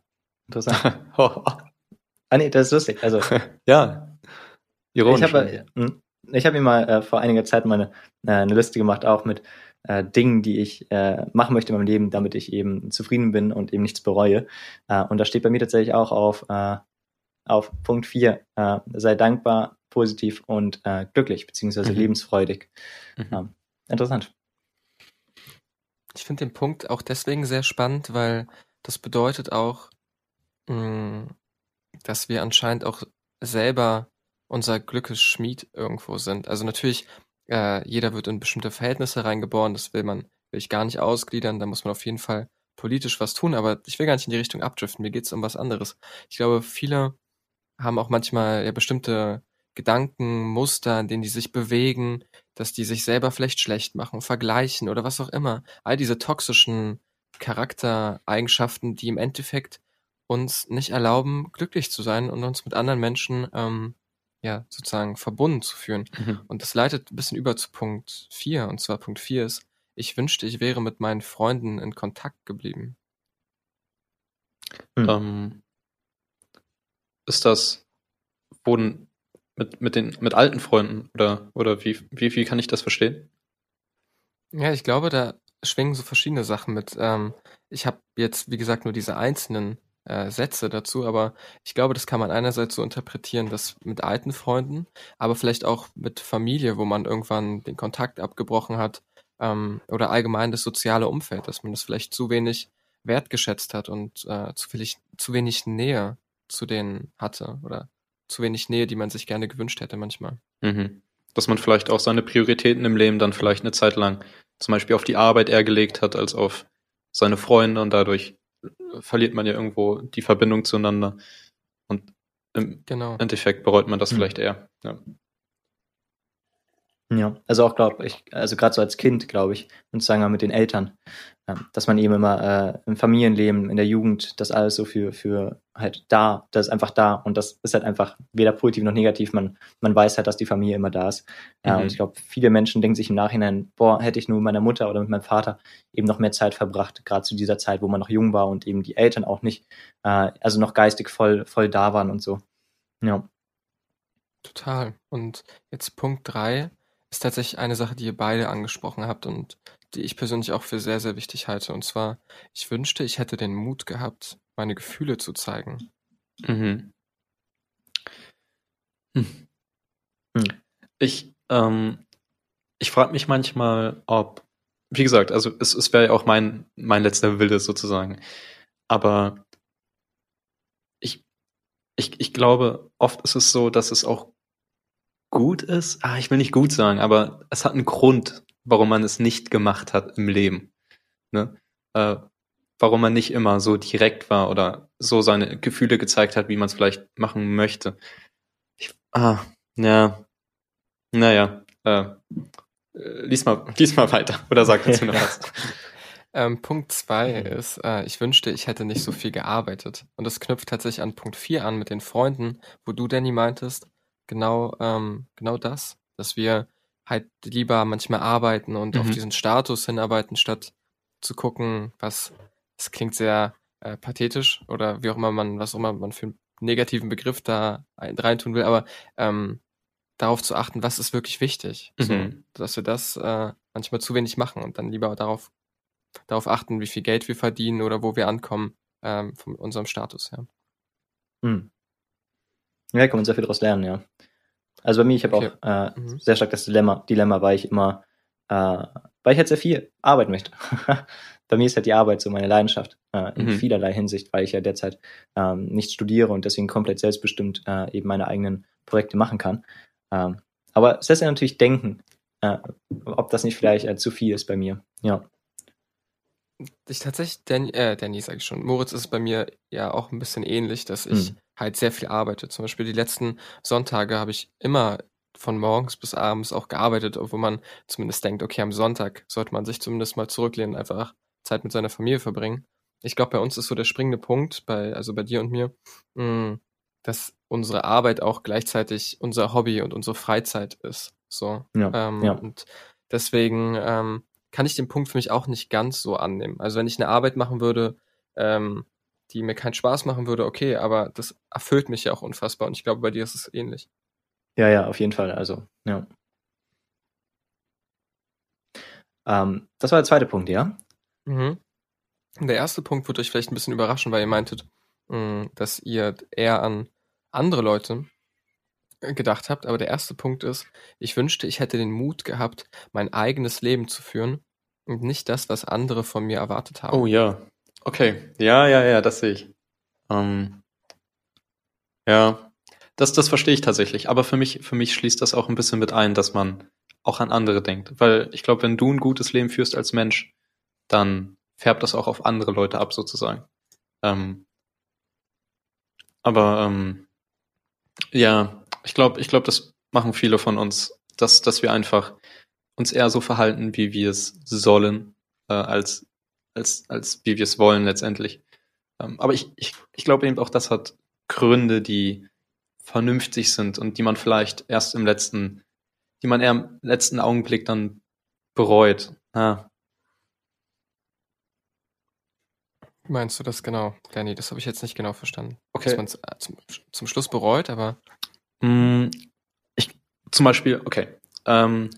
Interessant. oh. [laughs] Ah nee, das ist lustig. Also
ja,
ironisch. Ich habe hm, ich hab mir mal äh, vor einiger Zeit mal eine, äh, eine Liste gemacht, auch mit äh, Dingen, die ich äh, machen möchte in meinem Leben, damit ich eben zufrieden bin und eben nichts bereue. Äh, und da steht bei mir tatsächlich auch auf, äh, auf Punkt 4, äh, sei dankbar, positiv und äh, glücklich, beziehungsweise mhm. lebensfreudig. Mhm. interessant.
Ich finde den Punkt auch deswegen sehr spannend, weil das bedeutet auch, mh, mm, dass wir anscheinend auch selber unser Glückes Schmied irgendwo sind. Also natürlich, äh, jeder wird in bestimmte Verhältnisse reingeboren, das will man, will ich gar nicht ausgliedern, da muss man auf jeden Fall politisch was tun, aber ich will gar nicht in die Richtung abdriften, mir geht's um was anderes. Ich glaube, viele haben auch manchmal ja bestimmte Gedanken, Muster, in denen die sich bewegen, dass die sich selber vielleicht schlecht machen, vergleichen oder was auch immer. All diese toxischen Charaktereigenschaften, die im Endeffekt uns nicht erlauben, glücklich zu sein und uns mit anderen Menschen ähm, ja sozusagen verbunden zu fühlen. Mhm. Und das leitet ein bisschen über zu Punkt 4. Und zwar Punkt 4 ist, ich wünschte, ich wäre mit meinen Freunden in Kontakt geblieben.
Mhm. Ähm, ist das, wurden mit, mit den, mit alten Freunden oder, oder wie, wie, wie kann ich das verstehen?
Ja, ich glaube, da schwingen so verschiedene Sachen mit. Ähm, ich habe jetzt, wie gesagt, nur diese einzelnen äh, Sätze dazu, aber ich glaube, das kann man einerseits so interpretieren, dass mit alten Freunden, aber vielleicht auch mit Familie, wo man irgendwann den Kontakt abgebrochen hat ähm, oder allgemein das soziale Umfeld, dass man das vielleicht zu wenig wertgeschätzt hat und äh, zu, wenig, zu wenig Nähe zu denen hatte oder zu wenig Nähe, die man sich gerne gewünscht hätte manchmal.
Mhm. Dass man vielleicht auch seine Prioritäten im Leben dann vielleicht eine Zeit lang zum Beispiel auf die Arbeit eher gelegt hat als auf seine Freunde und dadurch verliert man ja irgendwo die Verbindung zueinander. Und im genau. Endeffekt bereut man das mhm. vielleicht eher. Ja.
Ja, also auch glaube ich, also gerade so als Kind, glaube ich, und sagen wir mit den Eltern, ähm, dass man eben immer äh, im Familienleben, in der Jugend, das alles so für, für halt da, das ist einfach da und das ist halt einfach weder positiv noch negativ. Man, man weiß halt, dass die Familie immer da ist. Mhm. und ich glaube, viele Menschen denken sich im Nachhinein, boah, hätte ich nur mit meiner Mutter oder mit meinem Vater eben noch mehr Zeit verbracht, gerade zu dieser Zeit, wo man noch jung war und eben die Eltern auch nicht, äh, also noch geistig voll, voll da waren und so. Ja.
Total. Und jetzt Punkt drei ist tatsächlich eine Sache, die ihr beide angesprochen habt und die ich persönlich auch für sehr, sehr wichtig halte. Und zwar, ich wünschte, ich hätte den Mut gehabt, meine Gefühle zu zeigen. Mhm.
Hm. Hm. Ich, ähm, ich frage mich manchmal, ob, wie gesagt, also es, es wäre ja auch mein, mein letzter Wille sozusagen. Aber ich, ich, ich glaube, oft ist es so, dass es auch gut ist, ah, ich will nicht gut sagen, aber es hat einen Grund, warum man es nicht gemacht hat im Leben. Ne? Äh, warum man nicht immer so direkt war oder so seine Gefühle gezeigt hat, wie man es vielleicht machen möchte. Ich, ah, ja, naja, äh, lies mal, [laughs] lies mal weiter oder sag dazu noch was. [laughs]
Ähm, Punkt zwei ist, äh, ich wünschte, ich hätte nicht so viel gearbeitet. Und das knüpft tatsächlich an Punkt vier an mit den Freunden, wo du, Danny, meintest, genau, ähm, genau das, dass wir halt lieber manchmal arbeiten und mhm. auf diesen Status hinarbeiten, statt zu gucken, was, es klingt sehr äh, pathetisch oder wie auch immer man, was auch immer man für einen negativen Begriff da reintun will, aber ähm, darauf zu achten, was ist wirklich wichtig. Mhm. So, dass wir das äh, manchmal zu wenig machen und dann lieber darauf, darauf achten, wie viel Geld wir verdienen oder wo wir ankommen ähm, von unserem Status her.
Mhm. Ja, kann man sehr viel daraus lernen, ja. Also bei mir, ich habe okay. auch äh, mhm. sehr stark das Dilemma, Dilemma, weil ich immer, äh, weil ich halt sehr viel arbeiten möchte. [laughs] bei mir ist halt die Arbeit so meine Leidenschaft äh, in mhm. vielerlei Hinsicht, weil ich ja derzeit ähm, nicht studiere und deswegen komplett selbstbestimmt äh, eben meine eigenen Projekte machen kann. Ähm, aber es lässt ja natürlich denken, äh, ob das nicht vielleicht äh, zu viel ist bei mir. Ja.
Ich tatsächlich, Dan, äh, Danny sage ich schon, Moritz ist bei mir ja auch ein bisschen ähnlich, dass ich mhm halt sehr viel arbeite. Zum Beispiel die letzten Sonntage habe ich immer von morgens bis abends auch gearbeitet, obwohl man zumindest denkt, okay, am Sonntag sollte man sich zumindest mal zurücklehnen, einfach Zeit mit seiner Familie verbringen. Ich glaube, bei uns ist so der springende Punkt, bei, also bei dir und mir, mh, mm, dass unsere Arbeit auch gleichzeitig unser Hobby und unsere Freizeit ist. So. Ja, ähm, ja. Und deswegen ähm, kann ich den Punkt für mich auch nicht ganz so annehmen. Also wenn ich eine Arbeit machen würde, ähm, die mir keinen Spaß machen würde, okay, aber das erfüllt mich ja auch unfassbar und ich glaube, bei dir ist es ähnlich.
Ja, ja, auf jeden Fall. Also, ja. Ähm, das war der zweite Punkt, ja?
Mhm. Der erste Punkt wird euch vielleicht ein bisschen überraschen, weil ihr meintet, mh, mm, dass ihr eher an andere Leute äh, gedacht habt. Aber der erste Punkt ist, ich wünschte, ich hätte den Mut gehabt, mein eigenes Leben zu führen und nicht das, was andere von mir erwartet haben.
Oh ja. Okay. Ja, ja, ja, das sehe ich. Ähm, ja, das, das verstehe ich tatsächlich. Aber für mich, für mich schließt das auch ein bisschen mit ein, dass man auch an andere denkt. Weil ich glaube, wenn du ein gutes Leben führst als Mensch, dann färbt das auch auf andere Leute ab, sozusagen. Ähm, aber ähm, ja, ich glaube, ich glaube, das machen viele von uns, dass, dass wir einfach uns eher so verhalten, wie wir es sollen, äh, als, als, als wie wir es wollen letztendlich. Ähm, aber ich, ich, ich glaube eben auch, das hat Gründe, die vernünftig sind und die man vielleicht erst im letzten, die man eher im letzten Augenblick dann bereut. Ja.
Meinst du das genau, Danny? Das habe ich jetzt nicht genau verstanden.
Okay.
Dass man es äh, zum, zum Schluss bereut, aber
Mm, Ich, zum Beispiel, okay. Ähm,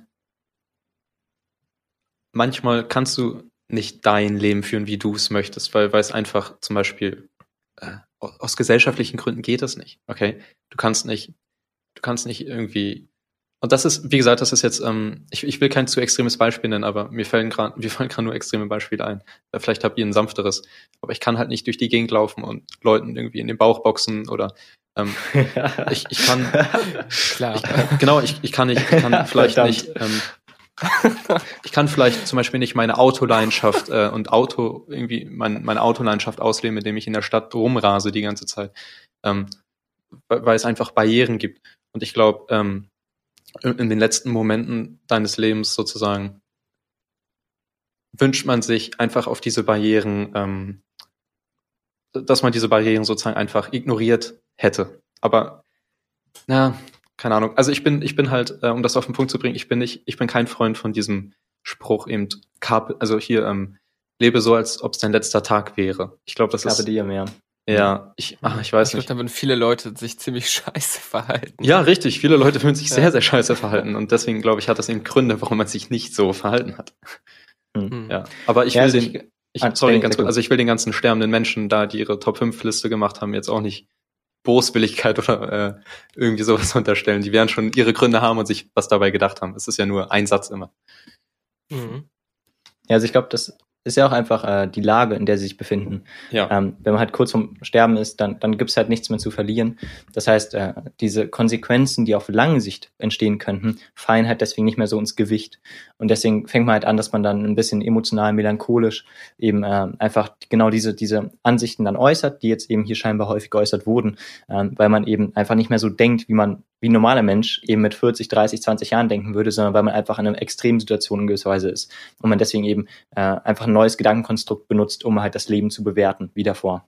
manchmal kannst du nicht dein Leben führen, wie du es möchtest, weil, weil es einfach zum Beispiel äh, aus gesellschaftlichen Gründen geht das nicht. Okay, du kannst nicht, du kannst nicht irgendwie. Und das ist, wie gesagt, das ist jetzt, ähm, ich, ich will kein zu extremes Beispiel nennen, aber mir fallen gerade, [laughs] mir fallen gerade nur extreme Beispiele ein. Äh, Vielleicht habt ihr ein sanfteres, aber ich kann halt nicht durch die Gegend laufen und Leuten irgendwie in den Bauch boxen oder ähm, [laughs] ich, ich kann,
klar.
ich, genau, ich, ich kann nicht, ich kann [laughs] vielleicht nicht, ähm, [laughs] ich kann vielleicht zum Beispiel nicht meine Autoleidenschaft äh, und Auto irgendwie mein, meine Autoleidenschaft ausleben, indem ich in der Stadt rumrase die ganze Zeit, ähm, weil, es einfach Barrieren gibt. Und ich glaube, ähm, in, den letzten Momenten deines Lebens sozusagen wünscht man sich einfach auf diese Barrieren, ähm, dass man diese Barrieren sozusagen einfach ignoriert hätte. Aber ja, keine Ahnung. Also ich bin, ich bin halt, äh, um das auf den Punkt zu bringen, ich bin nicht, ich bin kein Freund von diesem Spruch eben, Carpe, also hier, ähm, lebe so, als ob es dein letzter Tag wäre. Ich glaube, das
Carpe
ist,
diem, ja.
ja, ich, ach, ich weiß
ich glaube,
nicht.
da würden viele Leute sich ziemlich [laughs] scheiße verhalten.
Ja, richtig. Viele Leute würden sich
Ja.
sehr, sehr scheiße verhalten. Und deswegen, glaube ich, hat das eben Gründe, warum man sich nicht so verhalten hat.
Hm.
Ja. Aber ich
Ja,
will
also
den,
ich-
ich,
Ah,
sorry, ganz
du.
also ich will den ganzen sterbenden Menschen da, die ihre Top 5 Liste gemacht haben, jetzt auch nicht Boswilligkeit oder äh, irgendwie sowas [laughs] unterstellen. Die werden schon ihre Gründe haben und sich was dabei gedacht haben. Es ist ja nur ein Satz immer.
Mhm.
Ja, also ich glaube, das ist ja auch einfach äh, die Lage, in der sie sich befinden.
Ja.
Ähm, wenn man halt kurz vorm Sterben ist, dann, dann gibt's halt nichts mehr zu verlieren. Das heißt, äh, diese Konsequenzen, die auf lange Sicht entstehen könnten, fallen halt deswegen nicht mehr so ins Gewicht. Und deswegen fängt man halt an, dass man dann ein bisschen emotional, melancholisch eben äh, einfach genau diese, diese Ansichten dann äußert, die jetzt eben hier scheinbar häufig geäußert wurden, ähm, weil man eben einfach nicht mehr so denkt, wie man wie ein normaler Mensch eben mit 40, 30, 20 Jahren denken würde, sondern weil man einfach in einer Extremsituation in gewisser Weise ist. Und man deswegen eben äh, einfach ein neues Gedankenkonstrukt benutzt, um halt das Leben zu bewerten, wie davor.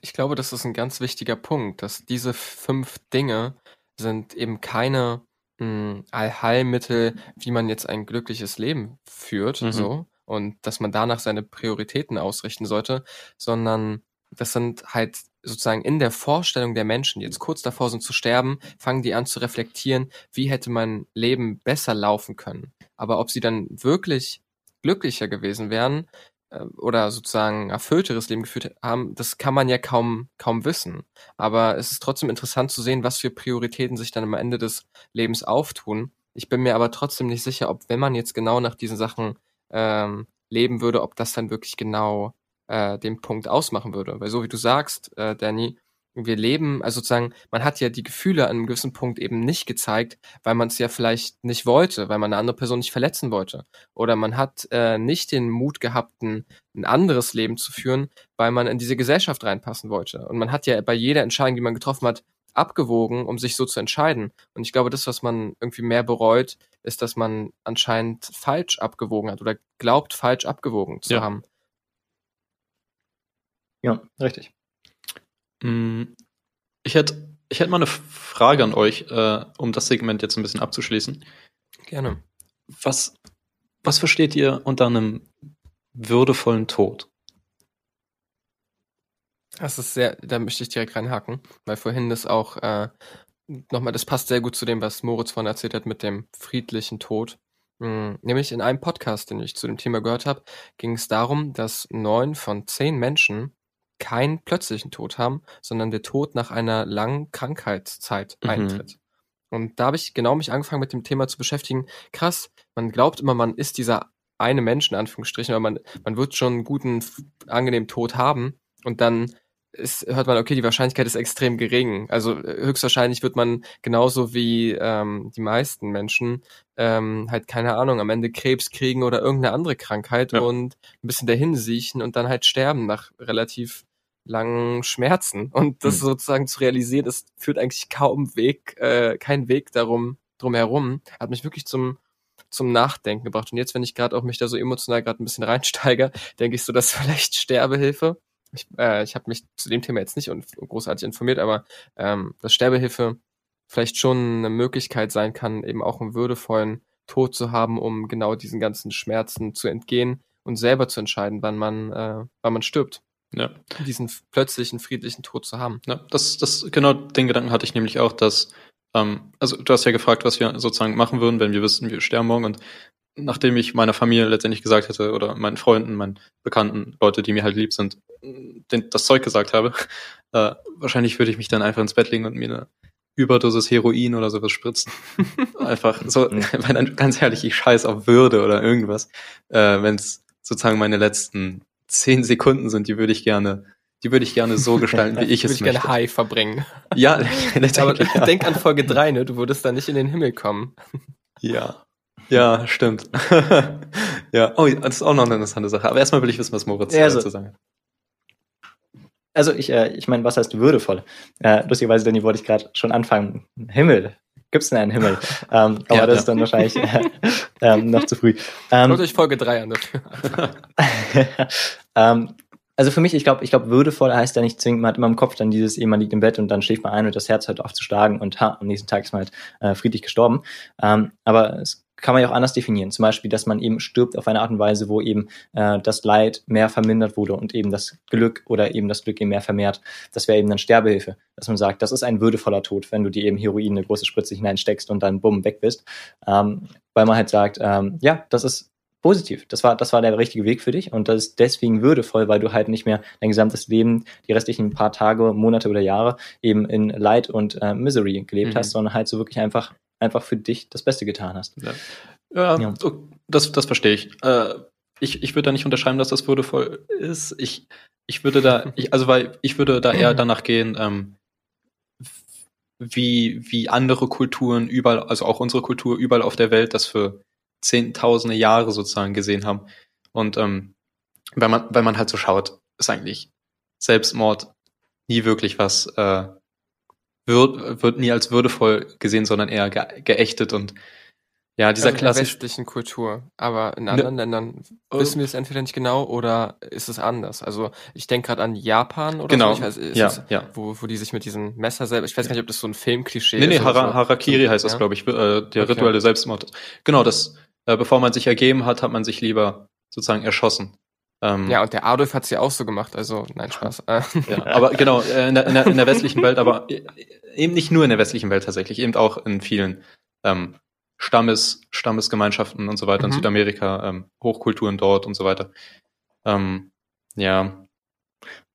Ich glaube, das ist ein ganz wichtiger Punkt, dass diese fünf Dinge sind eben keine mh, Allheilmittel, wie man jetzt ein glückliches Leben führt,
Mhm.
so, und dass man danach seine Prioritäten ausrichten sollte, sondern das sind halt sozusagen in der Vorstellung der Menschen, die jetzt kurz davor sind zu sterben, fangen die an zu reflektieren, wie hätte mein Leben besser laufen können. Aber ob sie dann wirklich glücklicher gewesen wären, äh, oder sozusagen erfüllteres Leben geführt haben, das kann man ja kaum, kaum wissen. Aber es ist trotzdem interessant zu sehen, was für Prioritäten sich dann am Ende des Lebens auftun. Ich bin mir aber trotzdem nicht sicher, ob wenn man jetzt genau nach diesen Sachen ähm, leben würde, ob das dann wirklich genau äh, den Punkt ausmachen würde. Weil so wie du sagst, äh, Danny, wir leben, also sozusagen, man hat ja die Gefühle an einem gewissen Punkt eben nicht gezeigt, weil man es ja vielleicht nicht wollte, weil man eine andere Person nicht verletzen wollte. Oder man hat äh, nicht den Mut gehabt, ein, ein anderes Leben zu führen, weil man in diese Gesellschaft reinpassen wollte. Und man hat ja bei jeder Entscheidung, die man getroffen hat, abgewogen, um sich so zu entscheiden. Und ich glaube, das, was man irgendwie mehr bereut, ist, dass man anscheinend falsch abgewogen hat oder glaubt, falsch abgewogen zu
Ja.
haben.
Ja, richtig.
Mm, Ich hätte, ich hätte mal eine Frage an euch, äh, um das Segment jetzt ein bisschen abzuschließen.
Gerne.
Was, was versteht ihr unter einem würdevollen Tod?
Das ist sehr, da möchte ich direkt reinhaken, weil vorhin das auch äh, nochmal, das passt sehr gut zu dem, was Moritz vorhin erzählt hat mit dem friedlichen Tod. Mm, Nämlich in einem Podcast, den ich zu dem Thema gehört habe, ging es darum, dass neun von zehn Menschen keinen plötzlichen Tod haben, sondern der Tod nach einer langen Krankheitszeit
Mhm.
eintritt. Und da habe ich genau mich angefangen mit dem Thema zu beschäftigen. Krass, man glaubt immer, man ist dieser eine Mensch in Anführungsstrichen, aber man, man wird schon einen guten, angenehmen Tod haben und dann ist, hört man, okay, die Wahrscheinlichkeit ist extrem gering. Also äh, höchstwahrscheinlich wird man genauso wie ähm, die meisten Menschen ähm, halt, keine Ahnung, am Ende Krebs kriegen oder irgendeine andere Krankheit ja. und ein bisschen dahin siechen und dann halt sterben nach relativ langen Schmerzen. Und das mhm. sozusagen zu realisieren, das führt eigentlich kaum Weg, äh, kein Weg darum, drum herum. Hat mich wirklich zum zum Nachdenken gebracht. Und jetzt, wenn ich gerade auch mich da so emotional gerade ein bisschen [laughs] reinsteige, denke ich so, dass vielleicht Sterbehilfe ich, äh, ich habe mich zu dem Thema jetzt nicht großartig informiert, aber ähm, dass Sterbehilfe vielleicht schon eine Möglichkeit sein kann, eben auch einen würdevollen Tod zu haben, um genau diesen ganzen Schmerzen zu entgehen und selber zu entscheiden, wann man, äh, wann man stirbt. Ja. Diesen plötzlichen, friedlichen Tod zu haben.
Ja, das, das, genau den Gedanken hatte ich nämlich auch, dass, ähm, also du hast ja gefragt, was wir sozusagen machen würden, wenn wir wüssten, wir sterben morgen und nachdem ich meiner Familie letztendlich gesagt hätte oder meinen Freunden, meinen Bekannten, Leute, die mir halt lieb sind, den, das Zeug gesagt habe, [laughs] äh, wahrscheinlich würde ich mich dann einfach ins Bett legen und mir eine Überdosis Heroin oder sowas spritzen. [laughs] einfach so, [laughs] weil dann ganz ehrlich, ich scheiß auf Würde oder irgendwas. Äh, Wenn es sozusagen meine letzten zehn Sekunden sind, die würde ich gerne die würde ich gerne so [laughs] gestalten, wie ich es möchte. Würde ich
gerne High verbringen.
Ja, [laughs]
aber ja. denk an Folge drei, ne? Du würdest da nicht in den Himmel kommen.
Ja, ja, stimmt. [laughs] ja, oh, das ist auch noch eine interessante Sache. Aber erstmal will ich wissen, was Moritz ja, also, dazu sagen hat.
Also ich, äh, ich meine, was heißt würdevoll? Äh, lustigerweise, Danny, wollte ich gerade schon anfangen. Himmel. Gibt's denn einen Himmel? [laughs] ähm, aber ja, das ja. ist dann wahrscheinlich äh, ähm, noch zu früh.
Ähm, Schaut euch Folge 3 an dafür. [laughs]
ähm, also für mich, ich glaube, ich glaube, würdevoll heißt ja nicht zwingend, man hat immer im Kopf dann dieses, man liegt im Bett und dann schläft man ein und das Herz hört auf zu schlagen und ha, am nächsten Tag ist man halt äh, friedlich gestorben. Ähm, aber es kann man ja auch anders definieren. Zum Beispiel, dass man eben stirbt auf eine Art und Weise, wo eben äh, das Leid mehr vermindert wurde und eben das Glück oder eben das Glück eben mehr vermehrt. Das wäre eben dann Sterbehilfe. Dass man sagt, das ist ein würdevoller Tod, wenn du dir eben Heroin eine große Spritze hineinsteckst und dann bumm, weg bist. Ähm, weil man halt sagt, ähm, ja, das ist positiv. Das war, das war der richtige Weg für dich und das ist deswegen würdevoll, weil du halt nicht mehr dein gesamtes Leben, die restlichen paar Tage, Monate oder Jahre eben in Leid und äh, Misery gelebt mhm. hast, sondern halt so wirklich einfach einfach für dich das Beste getan hast.
Ja, ja, ja. Das, das verstehe ich. Äh, ich. Ich würde da nicht unterschreiben, dass das würdevoll ist. Ich, ich würde da, [laughs] ich, also weil ich würde da eher danach gehen, ähm, wie, wie andere Kulturen überall, also auch unsere Kultur überall auf der Welt, das für zehntausende Jahre sozusagen gesehen haben. Und ähm, wenn man, wenn man halt so schaut, ist eigentlich Selbstmord nie wirklich was äh, wird, wird nie als würdevoll gesehen, sondern eher ge geächtet und ja, dieser also klassische.
In der westlichen Kultur. Aber in ne anderen ne, Ländern wissen wir es entweder nicht genau oder ist es anders. Also ich denke gerade an Japan oder
genau.
so.
Weiß, ja,
es,
ja.
Wo, wo die sich mit diesem Messer selber. Ich weiß gar nicht, ob das so ein Filmklischee
nee, nee, ist. Nee, Hara, Harakiri heißt das, ja? glaube ich, äh, der okay. rituelle Selbstmord. Genau, das, äh, bevor man sich ergeben hat, hat man sich lieber sozusagen erschossen.
Ähm, ja, und der Adolf hat's ja auch so gemacht, also nein, Spaß.
ja, aber genau, äh, in der, in, der, in der westlichen Welt, aber eben nicht nur in der westlichen Welt tatsächlich, eben auch in vielen ähm, Stammes, Stammesgemeinschaften und so weiter mhm. in Südamerika, ähm, Hochkulturen dort und so weiter. Ähm, ja,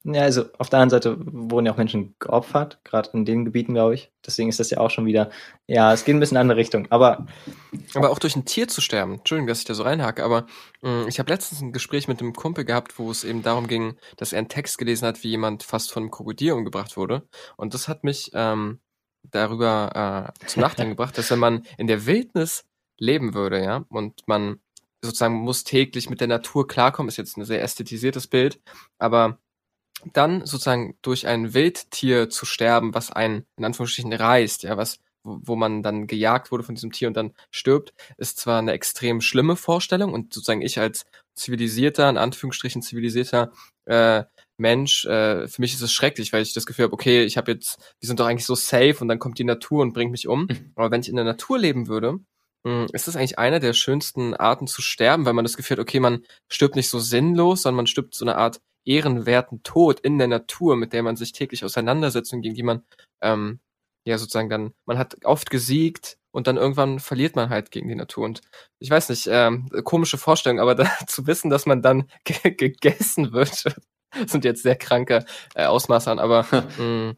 ja, also auf der anderen Seite wurden ja auch Menschen geopfert, gerade in den Gebieten, glaube ich. Deswegen ist das ja auch schon wieder, ja, es geht ein bisschen in eine andere Richtung. Aber
aber auch durch ein Tier zu sterben. Entschuldigung, dass ich da so reinhake, aber mh, hm, ich habe letztens ein Gespräch mit einem Kumpel gehabt, wo es eben darum ging, dass er einen Text gelesen hat, wie jemand fast von einem Krokodil umgebracht wurde. Und das hat mich ähm, darüber äh, zum Nachdenken [laughs] gebracht, dass wenn man in der Wildnis leben würde, ja, und man sozusagen muss täglich mit der Natur klarkommen, ist jetzt ein sehr ästhetisiertes Bild, aber dann sozusagen durch ein Wildtier zu sterben, was einen in Anführungsstrichen reißt, ja, was wo, man dann gejagt wurde von diesem Tier und dann stirbt, ist zwar eine extrem schlimme Vorstellung und sozusagen ich als zivilisierter, in Anführungsstrichen zivilisierter äh, Mensch, äh, für mich ist es schrecklich, weil ich das Gefühl habe, okay, ich habe jetzt, wir sind doch eigentlich so safe und dann kommt die Natur und bringt mich um. Mhm. Aber wenn ich in der Natur leben würde, mh, hm, ist das eigentlich einer der schönsten Arten zu sterben, weil man das Gefühl hat, okay, man stirbt nicht so sinnlos, sondern man stirbt so eine Art ehrenwerten Tod in der Natur, mit der man sich täglich auseinandersetzt und gegen die man ähm, ja sozusagen dann, man hat oft gesiegt und dann irgendwann verliert man halt gegen die Natur. Und ich weiß nicht, ähm, komische Vorstellung, aber [laughs] da, zu wissen, dass man dann [laughs] gegessen wird, [laughs] sind jetzt sehr kranke äh, Ausmaße an, aber mh, mm,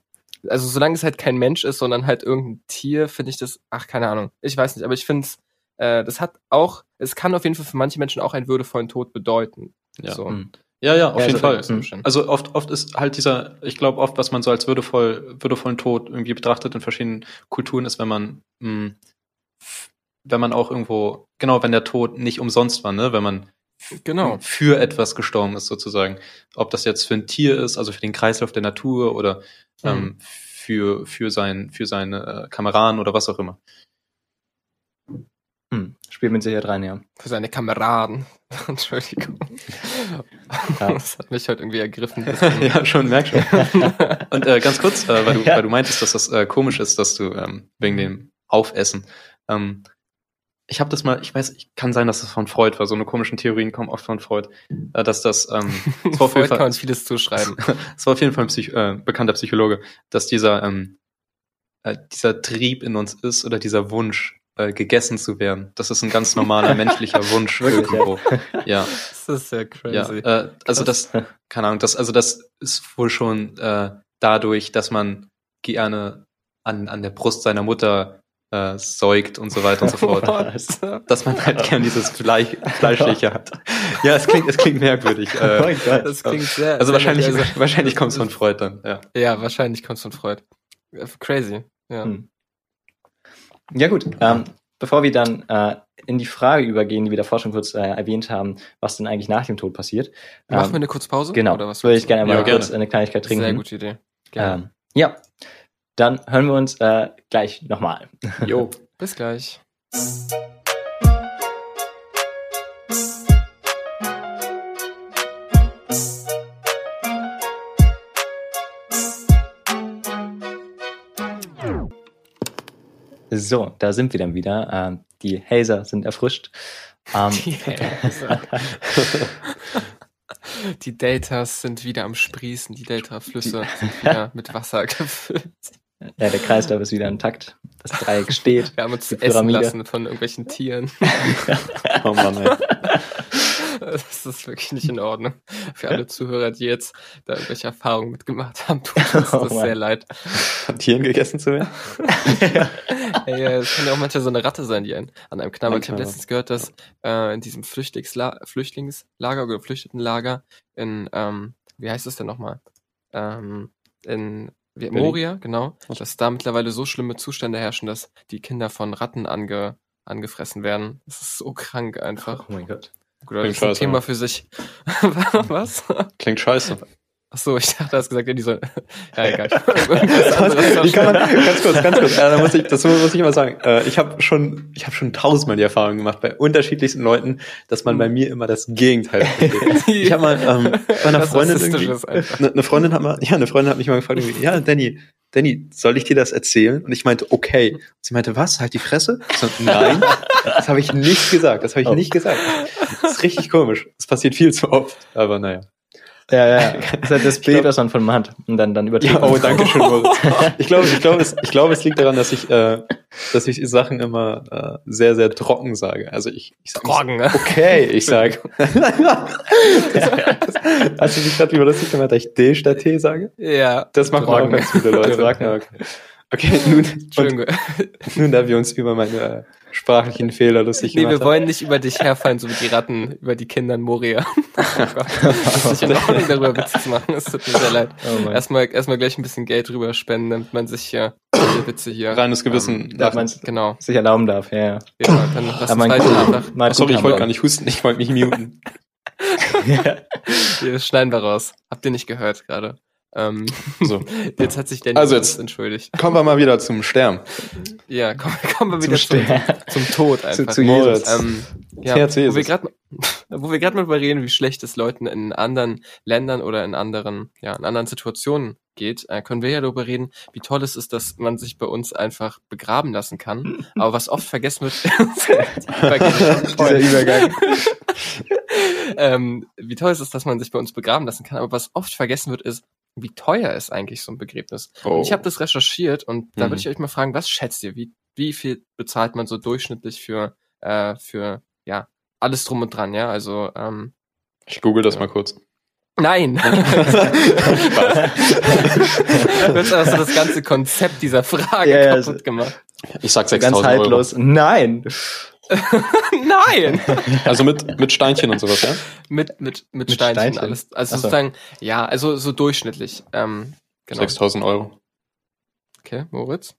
also solange es halt kein Mensch ist, sondern halt irgendein Tier, finde ich das, ach, keine Ahnung. Ich weiß nicht, aber ich finde es äh, das hat auch, es kann auf jeden Fall für manche Menschen auch einen würdevollen Tod bedeuten.
Ja.
So.
Hm.
Ja, ja, auf
Ja,
jeden
also,
Fall. Also oft, oft ist halt dieser, ich glaube oft, was man so als würdevoll, würdevollen Tod irgendwie betrachtet in verschiedenen Kulturen, ist, wenn man, mh, f- wenn man auch irgendwo, genau, wenn der Tod nicht umsonst war, ne, wenn man
Genau.
für etwas gestorben ist sozusagen. Ob das jetzt für ein Tier ist, also für den Kreislauf der Natur oder ähm, für, für, sein, für seine äh, Kameraden oder was auch immer.
Hm. Spielt mit Sicherheit rein, ja.
Für seine Kameraden. [laughs] Entschuldigung.
Ja.
Das hat mich heute irgendwie ergriffen. [laughs]
ja, schon, merk schon. [laughs] Und äh, ganz kurz, äh, weil, du,
Ja.
weil du meintest, dass das äh, komisch ist, dass du ähm, wegen dem Aufessen. Ähm, ich habe das mal, ich weiß, ich kann sein, dass das von Freud war. So eine komischen Theorien kommen oft von Freud, äh, dass das, ähm, das war
Freud
jeden
kann
Fall,
uns vieles zuschreiben.
das war auf jeden Fall ein Psych äh, bekannter Psychologe, dass dieser ähm, äh, dieser Trieb in uns ist oder dieser Wunsch äh, gegessen zu werden. Das ist ein ganz normaler [laughs] menschlicher Wunsch
ja.
irgendwo. [laughs] Ja.
Das ist ja
Ja,
crazy.
äh, also das, keine Ahnung, das, also das ist wohl schon äh, dadurch, dass man gerne an, an der Brust seiner Mutter äh, säugt und so weiter und so fort.
What?
dass man halt gern dieses Fleisch, Fleischliche hat. Ja, es klingt, es klingt merkwürdig.
Oh
Äh,
mein Gott.
Das klingt sehr.
also
sehr
wahrscheinlich,
also,
wahrscheinlich kommt es von Freud dann, ja.
Ja, wahrscheinlich kommt es von Freud. Äh, Crazy. Ja.
Hm. Ja gut, ähm, bevor wir dann äh, in die Frage übergehen, die wir davor schon kurz äh, erwähnt haben, was denn eigentlich nach dem Tod passiert.
Machen
ähm,
wir eine Kurzpause?
Genau,
Oder was
würde ich gerne mal
Ja,
kurz
gerne.
eine Kleinigkeit trinken.
Sehr gute Idee. Gerne.
Ähm, ja, dann hören wir uns äh, gleich nochmal.
Jo.
Bis gleich.
So, da sind wir dann wieder. Ähm, die Hazer sind erfrischt. Ähm,
Die, [laughs] die Deltas sind wieder am Sprießen. Die Delta-Flüsse sind wieder [laughs] mit Wasser gefüllt.
ja, der Kreislauf ist wieder intakt. Das Dreieck steht.
Wir haben uns essen lassen von irgendwelchen Tieren.
Oh Mann, ey.
Das ist wirklich nicht in Ordnung. Für alle Zuhörer, die jetzt da irgendwelche Erfahrungen mitgemacht haben, tut [laughs] uns
Oh
das
Mann.
sehr leid.
Von Tieren gegessen zu werden?
Ey, äh, es kann ja auch manchmal so eine Ratte sein, die einen, an einem knabbert. Ich habe letztens gehört, dass äh, in diesem Flüchtlingsla Flüchtlingslager oder Geflüchtetenlager in, ähm, wie heißt es denn nochmal? Ähm, in wie? Moria, genau. Dass da mittlerweile so schlimme Zustände herrschen, dass die Kinder von Ratten ange, angefressen werden. Das ist so krank einfach.
Oh mein Gott.
Gut, das
Klingt
ist ein Thema
ja.
für sich. [laughs] Was?
Klingt scheiße.
Ach so, ich dachte, du hast gesagt, ja, die sollen. Ja, egal. [laughs]
Kann
vorstellen.
ganz kurz, ganz kurz, äh, da muss ich, das muss ich mal sagen. Äh, ich habe schon, ich habe schon tausendmal die Erfahrung gemacht bei unterschiedlichsten Leuten, dass man bei mir immer das Gegenteil versteht. [laughs] Ich habe mal ähm, bei einer
Was
Freundin irgendwie,
einfach.
eine, eine Freundin hat mal, ja, eine Freundin hat mich mal gefragt, ja, Danny, Danny, soll ich dir das erzählen? Und ich meinte, okay. Sie meinte, was? Halt die Fresse? So, nein, das habe ich nicht gesagt. Das habe ich
Oh.
nicht gesagt. Das ist richtig komisch. Das passiert viel zu oft. Aber naja.
Ja, ja. Das ist halt das Bild,
glaub-
was man von man hat. Und dann, dann überträgt
Ja, oh, danke schön. [laughs] Ich glaube, ich glaube, es, ich glaube, es liegt daran, dass ich, äh, dass ich Sachen immer äh, sehr, sehr trocken sage. Also ich, ich sage
Trocken, ne?
okay, ich sage. [laughs] Hast du dich gerade über lustig gemacht, dass ich D statt T sage?
Ja.
Das machen auch
Trocken.
ganz viele Leute.
Trocken.
Ja, okay. Okay, [laughs] nun, und nun, da wir uns über meine äh, sprachlichen Fehler lustig
Nee,
gemacht
wir wollen nicht über dich herfallen, so wie die Ratten über die Kinder in Moria. Oh Gott. Das ist nicht in Ordnung, darüber Witze zu machen. Es tut mir sehr leid.
Oh.
Erstmal, erstmal gleich ein bisschen Geld rüber spenden, damit man sich hier die Witze hier.
Reines Gewissen.
Ähm,
Dass man
genau.
sich erlauben darf. Ja, ja.
Ja, dann lass
Aber
uns
man
weiter
Ach, sorry, ich wollte gar nicht husten, ich wollte mich muten. [laughs] [laughs]
ja.
Hier schneiden wir raus. Habt ihr nicht gehört gerade? Ähm, [laughs]
So.
jetzt hat sich Danny
Also jetzt-
entschuldigt.
Kommen wir mal wieder zum Sterben.
Ja, kommen, [laughs] kommen wir
Zum
wieder zum,
Sterben.
zum Tod
Zu,
einfach.
zu
Moritz.
Jesus.
Ähm, ja,
Herz
wo wir
Jesus.
gerade [laughs] wo wir gerade mal darüber reden, wie schlecht es Leuten in anderen Ländern oder in anderen, ja, in anderen Situationen geht, äh, können wir ja darüber reden, wie toll es ist, dass man sich bei uns einfach begraben lassen kann. Aber was oft vergessen wird,
Dieser Übergang.
ähm, wie toll es ist, dass man sich bei uns begraben lassen kann. Aber was oft vergessen wird, ist, wie teuer ist eigentlich so ein Begräbnis.
Oh.
Ich habe das recherchiert und da
Mhm.
würde ich euch mal fragen, was schätzt ihr, wie, wie viel bezahlt man so durchschnittlich für, äh, für, ja, alles drum und dran, ja, also, ähm,
Ich google das
Ja.
mal kurz.
nein. [laughs] Jetzt hast du das ganze Konzept dieser Frage
Ja, ja,
kaputt gemacht.
Ich sag
Ganz
6000 Euro.
haltlos. Nein. [laughs]
Nein!
Also mit, mit Steinchen und sowas, ja?
Mit, mit, mit,
Mit
Steinchen,
Steinchen?
alles. Also
Ach so.
sozusagen, ja, also so durchschnittlich. Ähm, genau.
6000 Euro.
Okay, Moritz?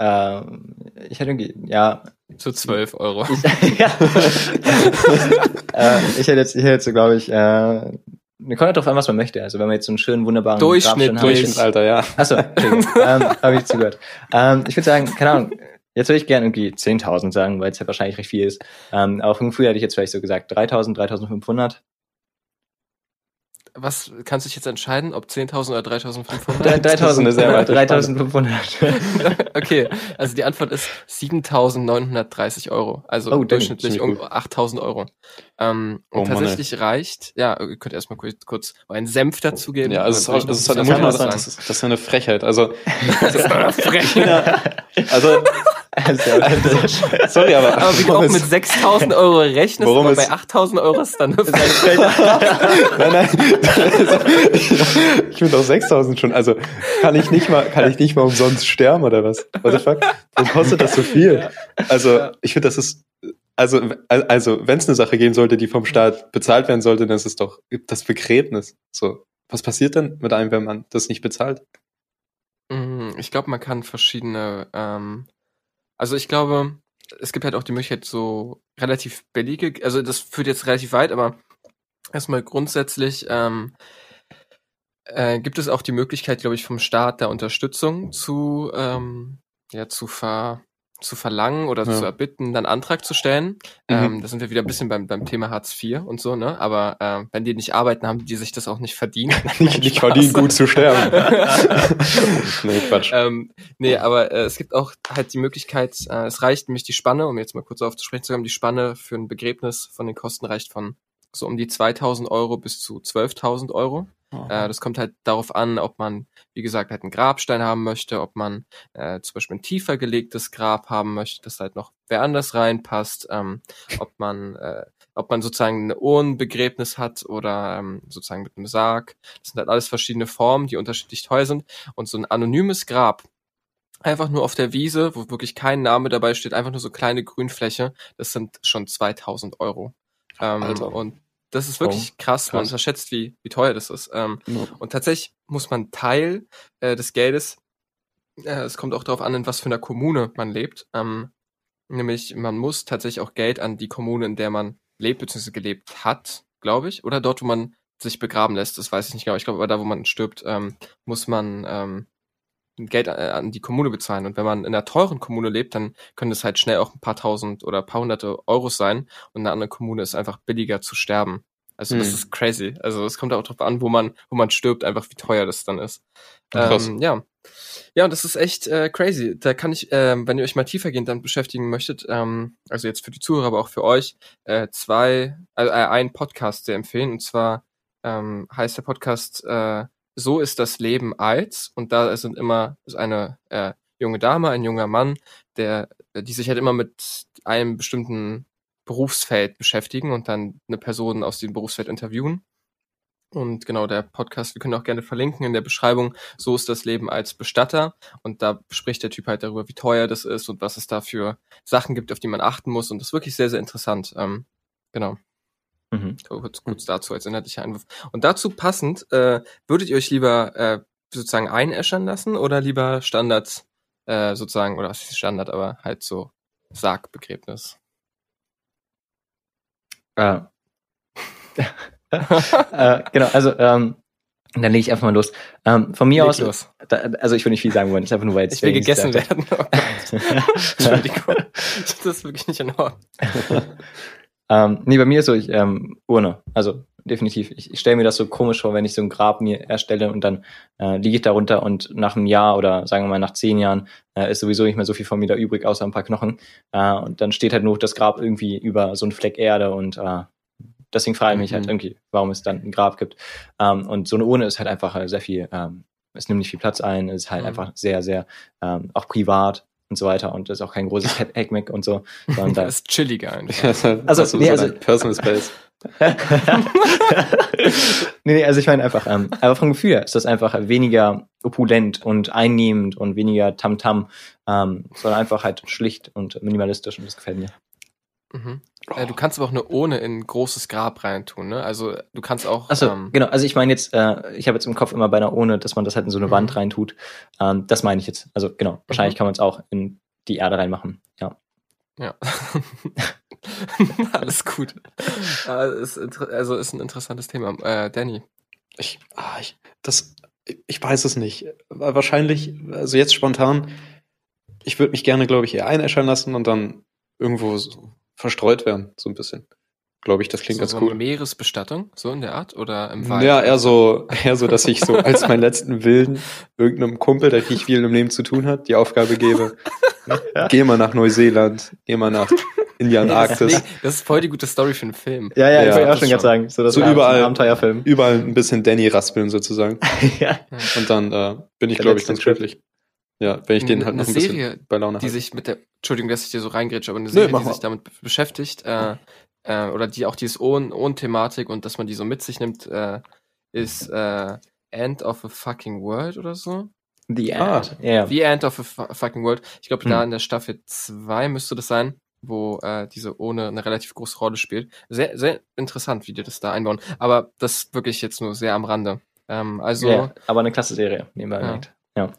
Ähm, ich hätte irgendwie, ja,
Zu 12 Euro.
ich, [laughs] ja. [laughs] äh, ich hätte jetzt, ich hätte jetzt so, glaube ich, äh, mir kommt halt drauf an, was man möchte. Also wenn man jetzt so einen schönen, wunderbaren
Durchschnitt,
Grabstein hat-
Durchschnitt.
Durchschnittsalter, ja.
Achso, ähm, habe ich zugehört. Ähm, ich würde sagen, keine Ahnung, jetzt würde ich gerne irgendwie 10.000 sagen, weil es ja wahrscheinlich recht viel ist. Ähm, aber von früher hätte ich jetzt vielleicht so gesagt 3.000, 3.500.
Was kannst du dich jetzt entscheiden, ob 10.000 oder 3.500?
3.000
ist weit [laughs]
3.500. [laughs]
okay, also die Antwort ist 7.930 Euro. Also
Oh,
durchschnittlich um 8.000 Euro. Ähm,
Oh
und
Mann,
tatsächlich reicht, ja, ihr könnt erstmal kurz, kurz einen Senf dazugeben.
Ja, also ist, das ist halt,
noch
sagen,
was
das ist, das ist ja eine Frechheit. Also,
Das ist eine Frechheit. [laughs]
also, [laughs]
Also,
sorry, aber,
Aber wie du auch mit 6.000 Euro rechnest,
Warum
aber bei 8.000 Euro ist dann Frechheit. [laughs]
nein, nein. ich finde auch 6000 schon. Also, kann ich nicht mal, kann ich nicht mal umsonst sterben oder was? What the fuck? Warum kostet das so viel? Also, ich finde, das ist, also, also, wenn es eine Sache geben sollte, die vom Staat bezahlt werden sollte, dann ist es doch das Begräbnis. So. Was passiert denn mit einem, wenn man das nicht bezahlt?
Mm, Ich glaube, man kann verschiedene, ähm, also ich glaube, es gibt halt auch die Möglichkeit, so relativ billige, also das führt jetzt relativ weit, aber erstmal grundsätzlich ähm, äh, gibt es auch die Möglichkeit, glaube ich, vom Staat da Unterstützung zu, ähm, ja, zu ver zu verlangen oder
Ja.
zu erbitten, dann Antrag zu stellen.
Mhm.
Ähm, da sind wir wieder ein bisschen beim, beim Thema Hartz IV und so, ne? Aber ähm, wenn die nicht arbeiten, haben die sich das auch nicht verdient. [laughs]
Nicht, nicht verdienen, gut zu sterben. [laughs] nee, Quatsch.
ähm, nee, aber äh, es gibt auch halt die Möglichkeit, äh, es reicht nämlich die Spanne, um jetzt mal kurz aufzusprechen zu kommen, die Spanne für ein Begräbnis von den Kosten reicht von so um die 2000 Euro bis zu 12.000 Euro. Äh, das kommt halt darauf an, ob man, wie gesagt, halt einen Grabstein haben möchte, ob man äh, zum Beispiel ein tiefer gelegtes Grab haben möchte, das halt noch wer anders reinpasst, ähm, ob man, äh, ob man sozusagen eine Urnenbegräbnis hat oder ähm, sozusagen mit einem Sarg. Das sind halt alles verschiedene Formen, die unterschiedlich teuer sind. Und so ein anonymes Grab, einfach nur auf der Wiese, wo wirklich kein Name dabei steht, einfach nur so kleine Grünfläche, das sind schon 2000 Euro. Ähm, und das ist wirklich krass, man
krass.
unterschätzt, wie, wie teuer das ist. Ähm,
Ja.
und tatsächlich muss man Teil äh, des Geldes, äh, es kommt auch darauf an, in was für einer Kommune man lebt. Ähm, nämlich, man muss tatsächlich auch Geld an die Kommune, in der man lebt bzw. gelebt hat, glaube ich. Oder dort, wo man sich begraben lässt, das weiß ich nicht genau. Ich glaube, aber da, wo man stirbt, ähm, muss man ähm, Geld äh, an die Kommune bezahlen. Und wenn man in einer teuren Kommune lebt, dann können das halt schnell auch ein paar tausend oder ein paar hunderte Euros sein. Und eine andere Kommune ist einfach billiger zu sterben. Also das
Hm.
ist crazy. Also es kommt auch darauf an, wo man, wo man stirbt, einfach wie teuer das dann ist.
Krass.
Ähm, ja. Ja, und das ist echt äh, crazy. Da kann ich, ähm, wenn ihr euch mal tiefergehend dann beschäftigen möchtet, ähm, also jetzt für die Zuhörer, aber auch für euch, äh, zwei, äh, einen Podcast sehr empfehlen. Und zwar ähm, heißt der Podcast äh, So ist das Leben als. Und da sind immer ist eine äh, junge Dame, ein junger Mann, der, die sich halt immer mit einem bestimmten Berufsfeld beschäftigen und dann eine Person aus dem Berufsfeld interviewen. Und genau, der Podcast, wir können auch gerne verlinken in der Beschreibung, so ist das Leben als Bestatter. Und da spricht der Typ halt darüber, wie teuer das ist und was es da für Sachen gibt, auf die man achten muss. Und das ist wirklich sehr, sehr interessant. Ähm, genau.
Mhm.
Kurz, kurz dazu als inhaltlicher Einwurf. Und dazu passend, äh, würdet ihr euch lieber äh, sozusagen einäschern lassen oder lieber Standard, äh, sozusagen, oder was ist Standard, aber halt so Sargbegräbnis?
Äh. [laughs] äh, genau, also ähm, dann lege ich einfach mal los. Ähm, von mir
Leg
aus,
los.
da, also ich will nicht viel sagen wollen, ist einfach nur, weil [laughs]
Ich will gegessen werden. Oh. [laughs] Entschuldigung. Das ist wirklich nicht in Ordnung.
Ähm, nee, bei mir ist so, ich, ähm, Urne. Also definitiv. Ich, ich stelle mir das so komisch vor, wenn ich so ein Grab mir erstelle und dann äh, liege ich darunter und nach einem Jahr oder sagen wir mal nach zehn Jahren äh, ist sowieso nicht mehr so viel von mir da übrig, außer ein paar Knochen. Äh, und dann steht halt nur das Grab irgendwie über so einen Fleck Erde und äh, deswegen frage ich mich halt
Mhm.
irgendwie, warum es dann ein Grab gibt. Ähm, und so eine Urne ist halt einfach sehr viel, ähm, es nimmt nicht viel Platz ein, ist halt
Mhm.
einfach sehr, sehr ähm, auch privat. Und so weiter und das ist auch kein großes Hackmack und so. Sondern da
Das [laughs] ist chilliger einfach.
Also,
du
nee,
so
also-
Personal Space. [laughs]
nee, nee, also ich meine einfach, ähm, aber vom Gefühl her ist das einfach weniger opulent und einnehmend und weniger Tamtam, ähm, sondern einfach halt schlicht und minimalistisch und das gefällt mir.
Mhm. Äh, du kannst aber auch eine Ohne in ein großes Grab reintun, ne? Also du kannst auch.
Achso,
ähm,
genau, also ich meine jetzt, äh, ich habe jetzt im Kopf immer bei einer ohne, dass man das halt in so eine
Mhm.
Wand reintut. Ähm, das meine ich jetzt. Also genau, wahrscheinlich kann man es auch in die Erde reinmachen. Ja.
Ja. [laughs] [laughs] Alles gut. Äh, ist, inter- also ist ein interessantes Thema. Äh, Danny.
Ich, ah, ich, das, ich weiß es nicht. Wahrscheinlich, also jetzt spontan, ich würde mich gerne, glaube ich, eher einäschern lassen und dann irgendwo so verstreut werden, so ein bisschen. Glaube ich, das klingt
so,
ganz
so
cool.
eine Meeresbestattung, so in der Art? Oder im Wald?
Ja, eher so, eher so, dass ich so als meinen letzten Willen irgendeinem Kumpel, der nicht viel im Leben zu tun hat, die Aufgabe gebe, geh mal nach Neuseeland, geh mal nach in die
Das das ist voll die gute Story für einen Film.
Ja, ja,
Ja,
ich wollte auch schon gerade sagen, so das
So
war
überall-
ein Abenteuerfilm.
überall ein bisschen Danny raspeln sozusagen. [laughs]
ja.
Und dann äh, bin ich, glaube ich, ganz glücklich. Ja, wenn ich den halt
eine
noch ein bisschen
Serie,
bei Laune
die
halte.
sich mit der, Entschuldigung, dass ich dir so reingrätsche, aber eine Serie,
mach
die
mal.
sich damit be- beschäftigt, äh, äh, oder die auch dieses Ohn- Ohn-Thematik und dass man die so mit sich nimmt, äh, ist äh, End of a Fucking World oder so.
The
Ah.
End. Ja.
The End of a fu- Fucking World. Ich glaube, da
Hm.
in der Staffel 2 müsste das sein, wo äh, diese ohne eine relativ große Rolle spielt. Sehr, sehr interessant, wie die das da einbauen. Aber das wirklich jetzt nur sehr am Rande. Ähm, also,
ja, aber eine klasse Serie, nebenbei
Ja.
Ja.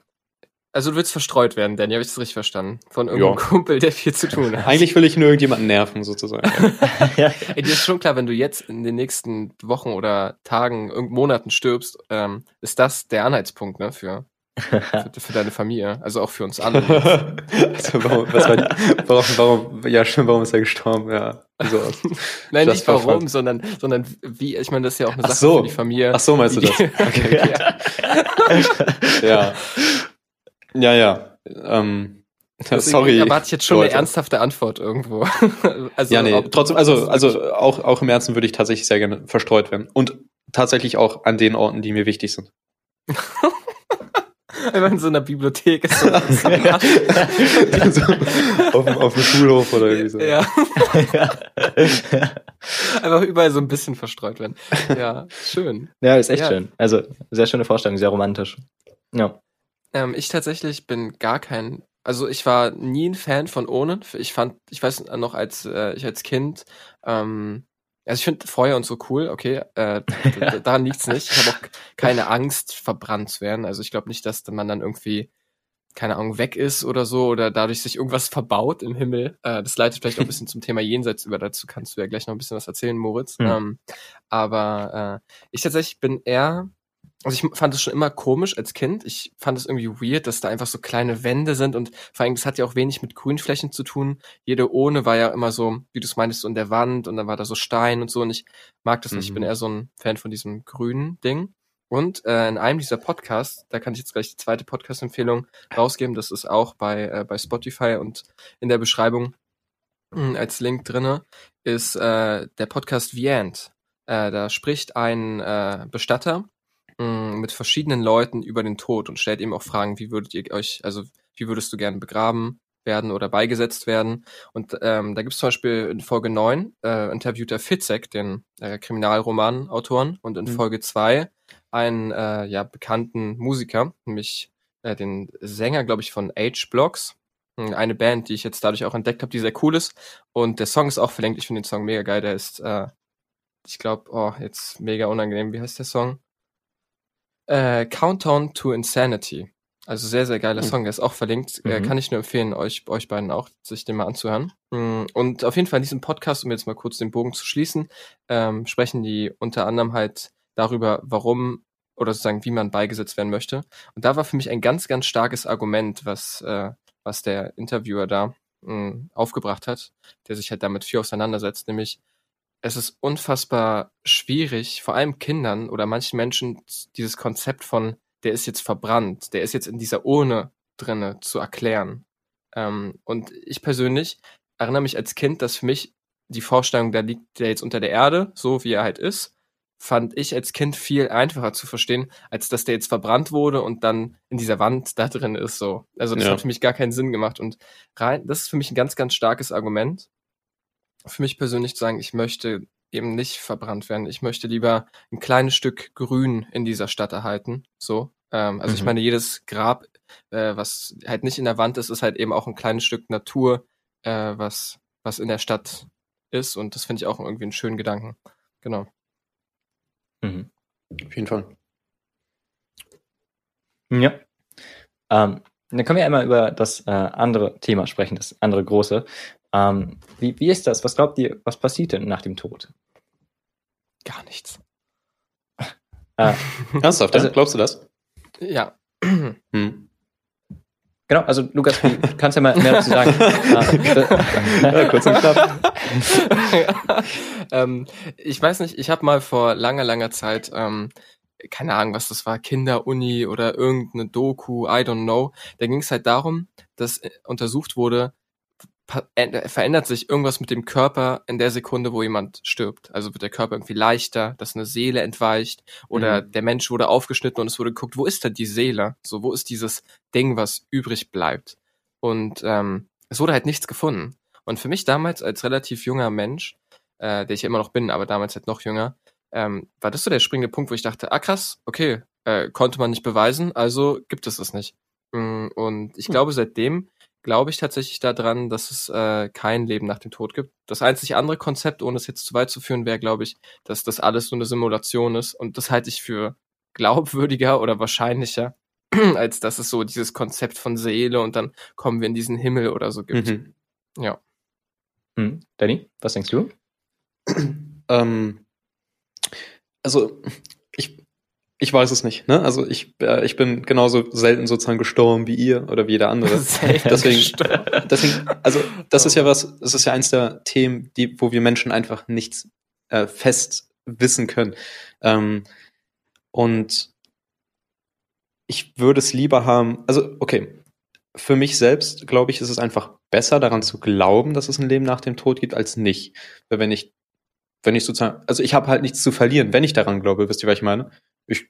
Also du willst verstreut werden, Danny, habe ich das richtig verstanden? Von irgendeinem
Ja.
Kumpel, der viel zu tun hat.
Eigentlich will ich nur irgendjemanden nerven, sozusagen. [laughs]
ja.
Ey, dir ist schon klar, wenn du jetzt in den nächsten Wochen oder Tagen, irgend Monaten stirbst, ähm, ist das der Anhaltspunkt, ne, für, für, für deine Familie. Also auch für uns alle.
also, [laughs] warum, was war die, warum, warum, ja, schon, warum ist er gestorben? Ja, so. [laughs]
Nein,
Just
nicht warum,
fun.
sondern, sondern wie, ich meine, das ist ja auch eine
Ach
Sache
so.
für die Familie.
Ach so, meinst du das? Okay, okay.
ja.
Ja. Ja, ja. Ähm,
Deswegen
sorry.
erwarte ich jetzt schon
Leute.
eine ernsthafte Antwort irgendwo. [laughs] also,
ja, nee,
ob-
trotzdem, also, also auch, auch im Herzen würde ich tatsächlich sehr gerne verstreut werden. Und tatsächlich auch an den Orten, die mir wichtig sind. [laughs]
Einfach in so einer Bibliothek. Ist so, [laughs]
so, auf, dem, auf dem Schulhof oder irgendwie so.
ja. Einfach überall so ein bisschen verstreut werden. Ja, schön.
ja, ist echt
Ja.
schön. Also, sehr schöne Vorstellung, sehr romantisch. Ja.
Ähm, ich tatsächlich bin gar kein, also ich war nie ein Fan von Ohnen. Ich fand, ich weiß noch, als ich als Kind, ähm, also ich finde Feuer und so cool, okay, äh, [laughs] daran liegt's nicht. Ich habe auch keine Angst, verbrannt zu werden. Also ich glaube nicht, dass man dann irgendwie, keine Ahnung, weg ist oder so oder dadurch sich irgendwas verbaut im Himmel. Äh, das leitet vielleicht auch ein bisschen zum Thema Jenseits über. Dazu kannst du ja gleich noch ein bisschen was erzählen, Moritz.
Mhm.
Ähm, aber äh, ich tatsächlich bin eher also ich fand es schon immer komisch als Kind. Ich fand es irgendwie weird, dass da einfach so kleine Wände sind und vor allem, das hat ja auch wenig mit Grünflächen zu tun. Jede Ohne war ja immer so, wie du es meintest, so in der Wand und dann war da so Stein und so und ich mag das nicht. Ich bin
Mhm.
eher so ein Fan von diesem grünen Ding. Und äh, in einem dieser Podcasts, da kann ich jetzt gleich die zweite Podcast-Empfehlung rausgeben. Das ist auch bei, äh, bei Spotify und in der Beschreibung mh, als Link drinne ist äh, der Podcast The End. Äh, da spricht ein äh, Bestatter mh, mit verschiedenen Leuten über den Tod und stellt eben auch Fragen, wie würdet ihr euch, also wie würdest du gerne begraben werden oder beigesetzt werden? Und ähm, da gibt es zum Beispiel in Folge 9 äh, interviewt er Fitzek, den äh, Kriminalroman-Autoren, und in
Mhm.
Folge 2 einen äh, ja, bekannten Musiker, nämlich äh, den Sänger, glaube ich, von H-Blocks. Eine Band, die ich jetzt dadurch auch entdeckt habe, die sehr cool ist. Und der Song ist auch verlinkt. Ich finde den Song mega geil. Der ist, äh, ich glaube, oh, jetzt mega unangenehm. Wie heißt der Song? Äh, Countdown to Insanity. Also sehr, sehr geiler
Hm.
Song. Der ist auch verlinkt. Äh,
Mhm.
kann ich nur empfehlen, euch, euch beiden auch, sich den mal anzuhören. Mm, Und auf jeden Fall in diesem Podcast, um jetzt mal kurz den Bogen zu schließen, ähm, sprechen die unter anderem halt darüber, warum oder sozusagen, wie man beigesetzt werden möchte. Und da war für mich ein ganz, ganz starkes Argument, was, äh, was der Interviewer da mh, aufgebracht hat, der sich halt damit viel auseinandersetzt, nämlich es ist unfassbar schwierig, vor allem Kindern oder manchen Menschen dieses Konzept von, der ist jetzt verbrannt, der ist jetzt in dieser Urne drinne zu erklären. Ähm, und ich persönlich erinnere mich als Kind, dass für mich die Vorstellung, da liegt der jetzt unter der Erde, so wie er halt ist, fand ich als Kind viel einfacher zu verstehen, als dass der jetzt verbrannt wurde und dann in dieser Wand da drin ist. So. Also das ja. hat für mich gar keinen Sinn gemacht. Und rein, das ist für mich ein ganz, ganz starkes Argument. Für mich persönlich zu sagen, ich möchte eben nicht verbrannt werden. Ich möchte lieber ein kleines Stück Grün in dieser Stadt erhalten. So. Ähm, also mhm. ich meine, jedes Grab, äh, was halt nicht in der Wand ist, ist halt eben auch ein kleines Stück Natur, äh, was, was in der Stadt ist. Und das finde ich auch irgendwie einen schönen Gedanken. Genau.
Mhm. Auf jeden Fall.
Ja. Ähm, dann können wir einmal über das äh, andere Thema sprechen, das andere große. Ähm, wie, wie ist das? Was glaubt ihr, was passiert denn nach dem Tod?
Gar nichts.
Äh, [laughs] Ernsthaft, also, glaubst du das?
Ja. [clears throat] Hm.
Genau, also Lukas, du kannst ja mal mehr dazu sagen. [laughs] Ah, ja, kurz und knapp. [laughs]
ähm, ich weiß nicht, ich habe mal vor langer, langer Zeit, ähm, keine Ahnung, was das war, Kinderuni oder irgendeine Doku, I don't know. Da ging es halt darum, dass äh, untersucht wurde, verändert sich irgendwas mit dem Körper in der Sekunde, wo jemand stirbt. Also wird der Körper irgendwie leichter, dass eine Seele entweicht oder mhm. der Mensch wurde aufgeschnitten und es wurde geguckt, wo ist denn die Seele? So, wo ist dieses Ding, was übrig bleibt? Und ähm, es wurde halt nichts gefunden. Und für mich damals als relativ junger Mensch, äh, der ich ja immer noch bin, aber damals halt noch jünger, ähm, war das so der springende Punkt, wo ich dachte, ah krass, okay, äh, konnte man nicht beweisen, also gibt es es nicht. Mm, und ich hm. glaube, seitdem glaube ich tatsächlich daran, dass es äh, kein Leben nach dem Tod gibt. Das einzig andere Konzept, ohne es jetzt zu weit zu führen, wäre, glaube ich, dass das alles so eine Simulation ist. Und das halte ich für glaubwürdiger oder wahrscheinlicher, [clears throat] als dass es so dieses Konzept von Seele und dann kommen wir in diesen Himmel oder so gibt. Mhm. Ja.
Hm. Danny, was denkst du?
ähm, also ich weiß es nicht. Ne? Also ich, äh, ich bin genauso selten sozusagen gestorben wie ihr oder wie jeder andere. [laughs] deswegen, deswegen, also das ist ja was, das ist ja eins der Themen, die, wo wir Menschen einfach nichts äh, fest wissen können. Ähm, und ich würde es lieber haben, also okay, für mich selbst glaube ich, ist es einfach besser, daran zu glauben, dass es ein Leben nach dem Tod gibt, als nicht. Weil wenn ich, wenn ich sozusagen, also ich habe halt nichts zu verlieren, wenn ich daran glaube, wisst ihr, was ich meine? Ich,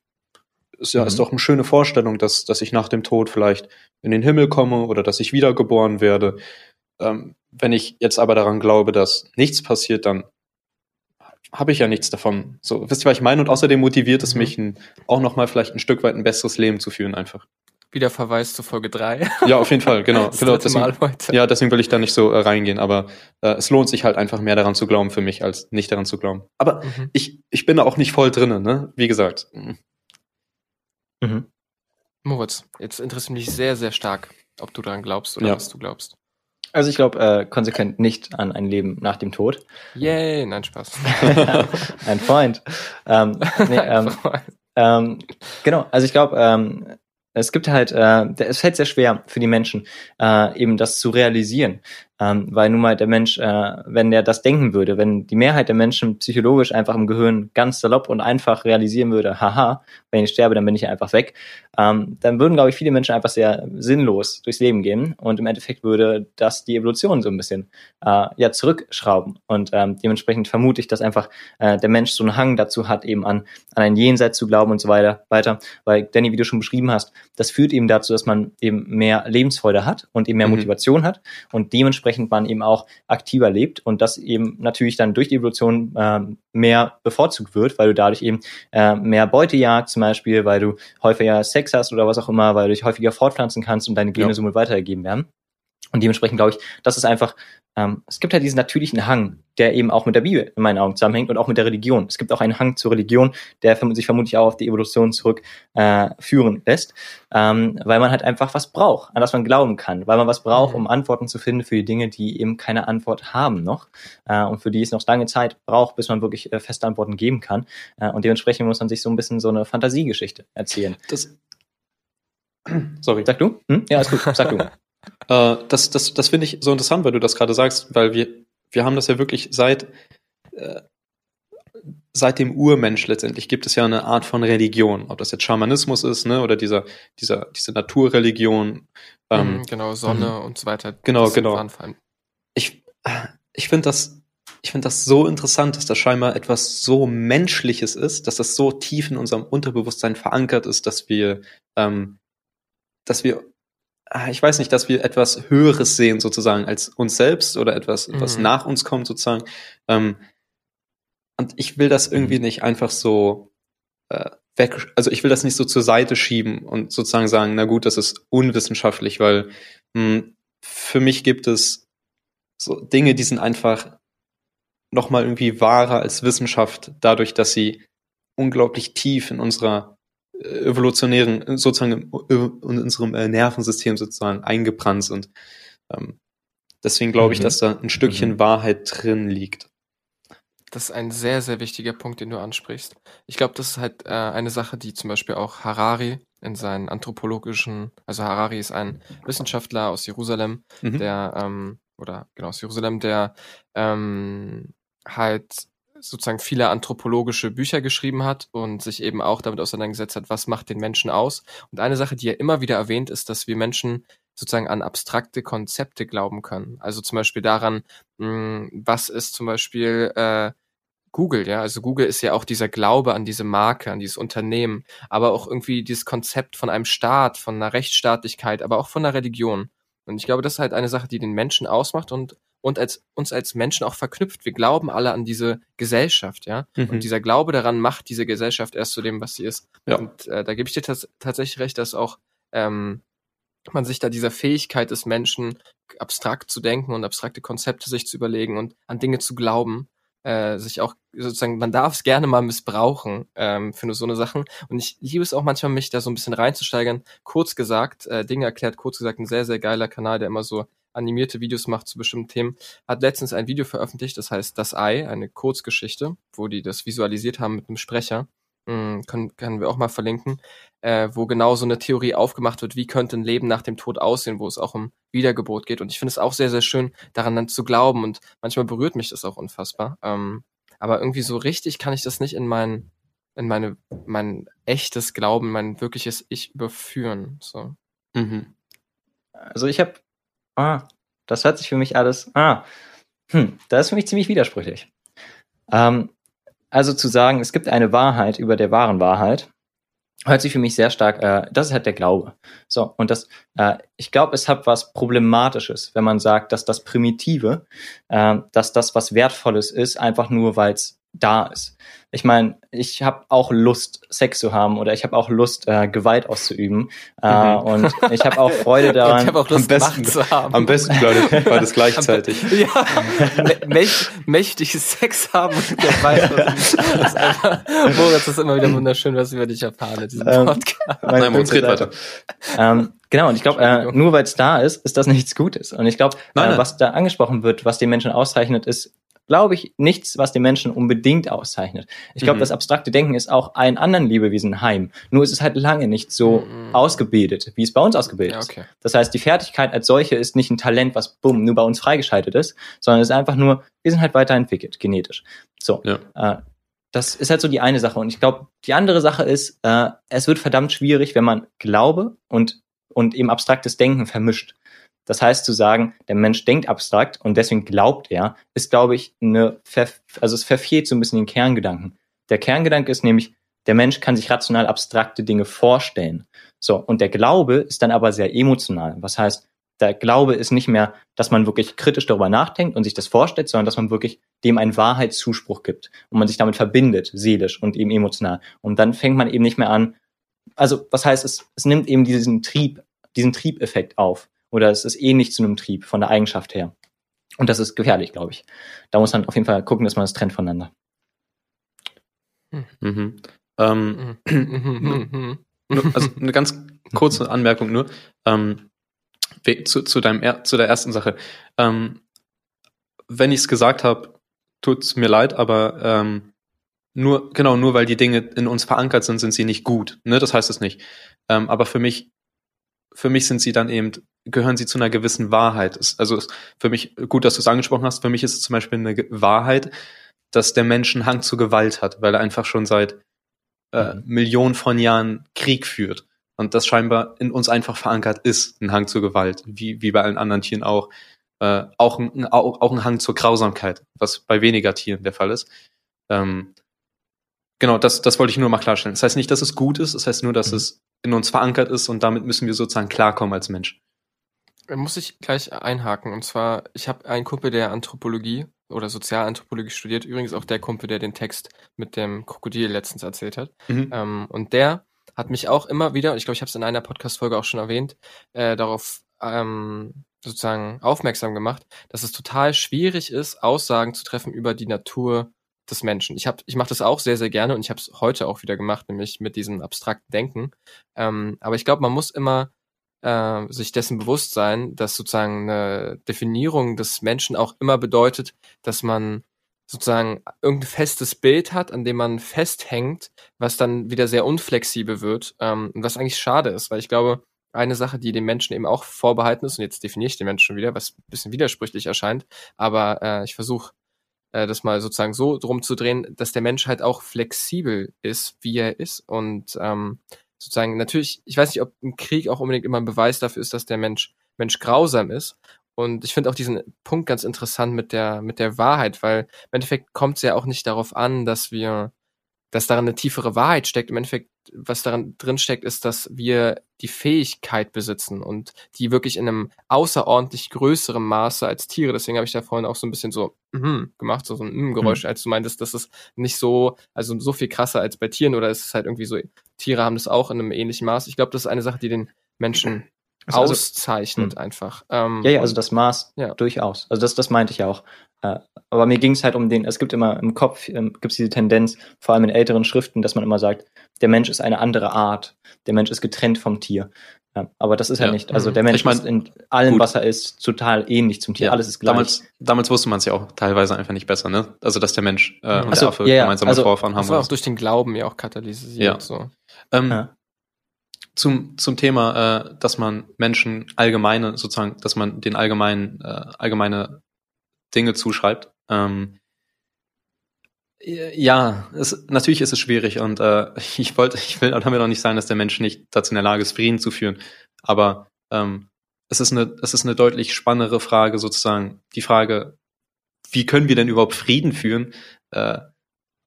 ist ja, mhm. ist doch eine schöne Vorstellung, dass, dass ich nach dem Tod vielleicht in den Himmel komme oder dass ich wiedergeboren werde. Ähm, wenn ich jetzt aber daran glaube, dass nichts passiert, dann habe ich ja nichts davon. So, wisst ihr, was ich meine? Und außerdem motiviert es mhm. mich ein, auch nochmal vielleicht ein Stück weit ein besseres Leben zu führen einfach.
Wieder Verweis zu Folge 3.
Ja, auf jeden Fall, genau. [laughs] genau deswegen, ja, deswegen will ich da nicht so äh, reingehen, aber äh, es lohnt sich halt einfach mehr daran zu glauben für mich, als nicht daran zu glauben. Aber mhm. ich, ich bin da auch nicht voll drinnen, ne? Wie gesagt.
Mhm. Moritz, jetzt interessiert mich sehr, sehr stark, ob du daran glaubst oder ja. was du glaubst.
Also ich glaube äh, konsequent nicht an ein Leben nach dem Tod.
Yay, nein, Spaß. [laughs]
ein Freund. Ähm, nee, [laughs] ähm, ähm, genau, also ich glaube, ähm, es gibt halt, äh, es fällt sehr schwer für die Menschen, äh, eben das zu realisieren. Ähm, weil nun mal der Mensch, äh, wenn der das denken würde, wenn die Mehrheit der Menschen psychologisch einfach im Gehirn ganz salopp und einfach realisieren würde, haha, wenn ich sterbe, dann bin ich einfach weg, ähm, dann würden, glaube ich, viele Menschen einfach sehr sinnlos durchs Leben gehen und im Endeffekt würde das die Evolution so ein bisschen äh, ja zurückschrauben. Und ähm, dementsprechend vermute ich, dass einfach äh, der Mensch so einen Hang dazu hat, eben an, an ein Jenseits zu glauben und so weiter, weiter. Weil, Danny, wie du schon beschrieben hast, das führt eben dazu, dass man eben mehr Lebensfreude hat und eben mehr mhm. Motivation hat und dementsprechend dementsprechend man eben auch aktiver lebt und das eben natürlich dann durch die Evolution äh, mehr bevorzugt wird, weil du dadurch eben äh, mehr Beute jagst zum Beispiel, weil du häufiger Sex hast oder was auch immer, weil du dich häufiger fortpflanzen kannst und deine Gene ja. somit weitergegeben werden. Und dementsprechend glaube ich, das ist einfach, ähm, es gibt halt diesen natürlichen Hang, der eben auch mit der Bibel in meinen Augen zusammenhängt und auch mit der Religion. Es gibt auch einen Hang zur Religion, der sich vermutlich auch auf die Evolution zurückführen äh, lässt, ähm, weil man halt einfach was braucht, an das man glauben kann, weil man was braucht, um Antworten zu finden für die Dinge, die eben keine Antwort haben noch äh, und für die es noch lange Zeit braucht, bis man wirklich äh, feste Antworten geben kann. Äh, und dementsprechend muss man sich so ein bisschen so eine Fantasiegeschichte erzählen.
Das Sorry.
Sag du? Hm? Ja, ist gut. Sag du. [laughs]
Äh, das das, das finde ich so interessant, weil du das gerade sagst, weil wir, wir haben das ja wirklich seit, äh, seit dem Urmensch letztendlich gibt es ja eine Art von Religion, ob das jetzt Schamanismus ist, ne, oder dieser, dieser, diese Naturreligion.
Ähm, mhm, genau, Sonne mhm. und so weiter.
Genau, genau. Ich, ich finde das ich finde das so interessant, dass das scheinbar etwas so Menschliches ist, dass das so tief in unserem Unterbewusstsein verankert ist, dass wir, ähm, dass wir, ich weiß nicht, dass wir etwas Höheres sehen sozusagen als uns selbst oder etwas, mhm. was nach uns kommt sozusagen. Ähm, und ich will das irgendwie mhm. nicht einfach so äh, weg, also ich will das nicht so zur Seite schieben und sozusagen sagen, na gut, das ist unwissenschaftlich, weil mh, hm, für mich gibt es so Dinge, die sind einfach nochmal irgendwie wahrer als Wissenschaft, dadurch, dass sie unglaublich tief in unserer evolutionären, sozusagen in unserem äh, Nervensystem sozusagen eingebrannt sind. Ähm, deswegen glaube ich, mhm. dass da ein Stückchen mhm. Wahrheit drin liegt.
Das ist ein sehr, sehr wichtiger Punkt, den du ansprichst. Ich glaube, das ist halt äh, eine Sache, die zum Beispiel auch Harari in seinen anthropologischen, also Harari ist ein Wissenschaftler aus Jerusalem, mhm. der, ähm, oder genau aus Jerusalem, der ähm, halt sozusagen viele anthropologische Bücher geschrieben hat und sich eben auch damit auseinandergesetzt hat, was macht den Menschen aus. Und eine Sache, die er immer wieder erwähnt, ist, dass wir Menschen sozusagen an abstrakte Konzepte glauben können. Also zum Beispiel daran, mh, hm, was ist zum Beispiel äh, Google, ja. Also Google ist ja auch dieser Glaube an diese Marke, an dieses Unternehmen, aber auch irgendwie dieses Konzept von einem Staat, von einer Rechtsstaatlichkeit, aber auch von einer Religion. Und ich glaube, das ist halt eine Sache, die den Menschen ausmacht und und als uns als Menschen auch verknüpft. Wir glauben alle an diese Gesellschaft, ja. Mhm. Und dieser Glaube daran macht diese Gesellschaft erst zu dem, was sie ist. Ja. Und äh, da gebe ich dir tatsächlich recht, dass auch ähm, man sich da dieser Fähigkeit des Menschen, abstrakt zu denken und abstrakte Konzepte sich zu überlegen und an Dinge zu glauben, äh, sich auch sozusagen, man darf es gerne mal missbrauchen ähm, für nur so eine Sachen. Und ich liebe es auch manchmal, mich da so ein bisschen reinzusteigern. Kurz gesagt, äh, Dinge erklärt, kurz gesagt, ein sehr, sehr geiler Kanal, der immer so animierte Videos macht zu bestimmten Themen, hat letztens ein Video veröffentlicht, das heißt Das Ei, eine Kurzgeschichte, wo die das visualisiert haben mit einem Sprecher. Hm, können, können wir auch mal verlinken, äh, wo genau so eine Theorie aufgemacht wird, wie könnte ein Leben nach dem Tod aussehen, wo es auch um Wiedergeburt geht. Und ich finde es auch sehr, sehr schön, daran dann zu glauben. Und manchmal berührt mich das auch unfassbar. Ähm, aber irgendwie so richtig kann ich das nicht in mein, in meine, mein echtes Glauben, mein wirkliches Ich überführen. So.
Mhm. Also ich habe, ah, das hört sich für mich alles, ah, hm, das ist für mich ziemlich widersprüchlich. Ähm, also zu sagen, es gibt eine Wahrheit über der wahren Wahrheit, hört sich für mich sehr stark, äh, das ist halt der Glaube. So, und das, äh, ich glaube, es hat was Problematisches, wenn man sagt, dass das Primitive, äh, dass das was Wertvolles ist, einfach nur weil es da ist ich meine, ich habe auch Lust, Sex zu haben oder ich habe auch Lust, äh, Gewalt auszuüben. Äh, mhm. Und ich habe auch Freude [laughs] daran.
ich habe auch Lust, am besten, zu haben.
Am besten, glaube ich, beides gleichzeitig.
ja, mächt, mächtig Sex haben und Gewalt. Das ist einfach, Moritz, das ist immer wieder wunderschön, was über dich erfahren in diesem ähm, Podcast.
Nein, Moritz, red weiter.
Ähm, Genau, und ich glaube, äh, nur weil es da ist, ist das nichts Gutes. Und ich glaube, äh, was da angesprochen wird, was den Menschen auszeichnet, ist glaube ich, nichts, was den Menschen unbedingt auszeichnet. Ich glaube, mhm. das abstrakte Denken ist auch allen anderen Lebewesen heim. Nur ist es halt lange nicht so mhm. ausgebildet, wie es bei uns ausgebildet ja, okay. ist. Das heißt, die Fertigkeit als solche ist nicht ein Talent, was bumm, nur bei uns freigeschaltet ist, sondern es ist einfach nur, wir sind halt weiterentwickelt, genetisch. So. Ja. Äh, das ist halt so die eine Sache. Und ich glaube, die andere Sache ist, äh, es wird verdammt schwierig, wenn man Glaube und, und eben abstraktes Denken vermischt. Das heißt zu sagen, der Mensch denkt abstrakt und deswegen glaubt er, ist, glaube ich, eine, also es verfehlt so ein bisschen den Kerngedanken. Der Kerngedanke ist nämlich, der Mensch kann sich rational abstrakte Dinge vorstellen. So. Und der Glaube ist dann aber sehr emotional. Was heißt, der Glaube ist nicht mehr, dass man wirklich kritisch darüber nachdenkt und sich das vorstellt, sondern dass man wirklich dem einen Wahrheitszuspruch gibt und man sich damit verbindet, seelisch und eben emotional. Und dann fängt man eben nicht mehr an, also was heißt, es, es nimmt eben diesen Trieb, diesen Triebeffekt auf. Oder es ist ähnlich zu einem Trieb von der Eigenschaft her. Und das ist gefährlich, glaube ich. Da muss man auf jeden Fall gucken, dass man das trennt voneinander.
Hm. Mhm. Ähm, also eine ganz kurze Anmerkung nur ähm, zu, zu, deinem, zu der ersten Sache. Ähm, wenn ich es gesagt habe, tut es mir leid, aber ähm, nur genau nur weil die Dinge in uns verankert sind, sind sie nicht gut. Ne, das heißt es nicht. Ähm, aber für mich für mich sind sie dann eben, gehören sie zu einer gewissen Wahrheit. Also für mich, gut, dass du es angesprochen hast, für mich ist es zum Beispiel eine Wahrheit, dass der Mensch einen Hang zur Gewalt hat, weil er einfach schon seit äh, mhm. Millionen von Jahren Krieg führt. Und das scheinbar in uns einfach verankert ist, ein Hang zur Gewalt, wie, wie bei allen anderen Tieren auch. äh, auch, ein, auch, auch ein Hang zur Grausamkeit, was bei weniger Tieren der Fall ist. Ähm, genau, das, das wollte ich nur mal klarstellen. Das heißt nicht, dass es gut ist, das heißt nur, dass mhm. es in uns verankert ist und damit müssen wir sozusagen klarkommen als Mensch.
Muss ich gleich einhaken. Und zwar, ich habe einen Kumpel, der Anthropologie oder Sozialanthropologie studiert. Übrigens auch der Kumpel, der den Text mit dem Krokodil letztens erzählt hat. Mhm. Ähm, und der hat mich auch immer wieder, und ich glaube, ich habe es in einer Podcast-Folge auch schon erwähnt, äh, darauf ähm, sozusagen aufmerksam gemacht, dass es total schwierig ist, Aussagen zu treffen über die Natur des Menschen. Ich ich mache das auch sehr, sehr gerne und ich habe es heute auch wieder gemacht, nämlich mit diesem abstrakten Denken. Ähm, aber ich glaube, man muss immer äh, sich dessen bewusst sein, dass sozusagen eine Definierung des Menschen auch immer bedeutet, dass man sozusagen irgendein festes Bild hat, an dem man festhängt, was dann wieder sehr unflexibel wird, ähm, was eigentlich schade ist, weil ich glaube, eine Sache, die dem Menschen eben auch vorbehalten ist, und jetzt definiere ich den Menschen schon wieder, was ein bisschen widersprüchlich erscheint, aber äh, ich versuche äh, das mal sozusagen so drum zu drehen, dass der Mensch halt auch flexibel ist, wie er ist und ähm, sozusagen natürlich, ich weiß nicht, ob ein Krieg auch unbedingt immer ein Beweis dafür ist, dass der Mensch Mensch grausam ist. Und ich finde auch diesen Punkt ganz interessant mit der mit der Wahrheit, weil im Endeffekt kommt es ja auch nicht darauf an, dass wir dass daran eine tiefere Wahrheit steckt. Im Endeffekt, was daran drin steckt, ist, dass wir die Fähigkeit besitzen und die wirklich in einem außerordentlich größeren Maße als Tiere. Deswegen habe ich da vorhin auch so ein bisschen so mm gemacht, so, so ein mm Geräusch, mhm. als du meintest, das ist nicht so, also so viel krasser als bei Tieren oder ist es halt irgendwie so, Tiere haben das auch in einem ähnlichen Maß. Ich glaube, das ist eine Sache, die den Menschen also, also auszeichnet also, einfach.
Ähm, ja, ja, also das Maß ja. durchaus. Also das, das meinte ich ja auch. Äh, aber mir ging es halt um den, es gibt immer im Kopf, ähm, gibt es diese Tendenz, vor allem in älteren Schriften, dass man immer sagt, der Mensch ist eine andere Art, der Mensch ist getrennt vom Tier. Ja, aber das ist ja, ja nicht. Also der Mensch ich mein, ist in allem, gut. was er ist, total ähnlich zum Tier. Ja, Alles ist gleich.
Damals, damals wusste man es ja auch teilweise einfach nicht besser, ne? Also dass der Mensch äh, und der Affe ja, gemeinsame
also, Vorfahren haben. Das war auch durch den Glauben ja auch katalysiert.
Ja. So. Ähm, zum, zum Thema, äh, dass man Menschen allgemeine, sozusagen, dass man den allgemeinen, äh, allgemeine Dinge zuschreibt. Ähm, ja, es, natürlich ist es schwierig und äh, [laughs] ich wollte, ich will damit auch nicht sagen, dass der Mensch nicht dazu in der Lage ist, Frieden zu führen. Aber ähm, es ist eine, es ist eine deutlich spannendere Frage, sozusagen, die Frage, wie können wir denn überhaupt Frieden führen, äh,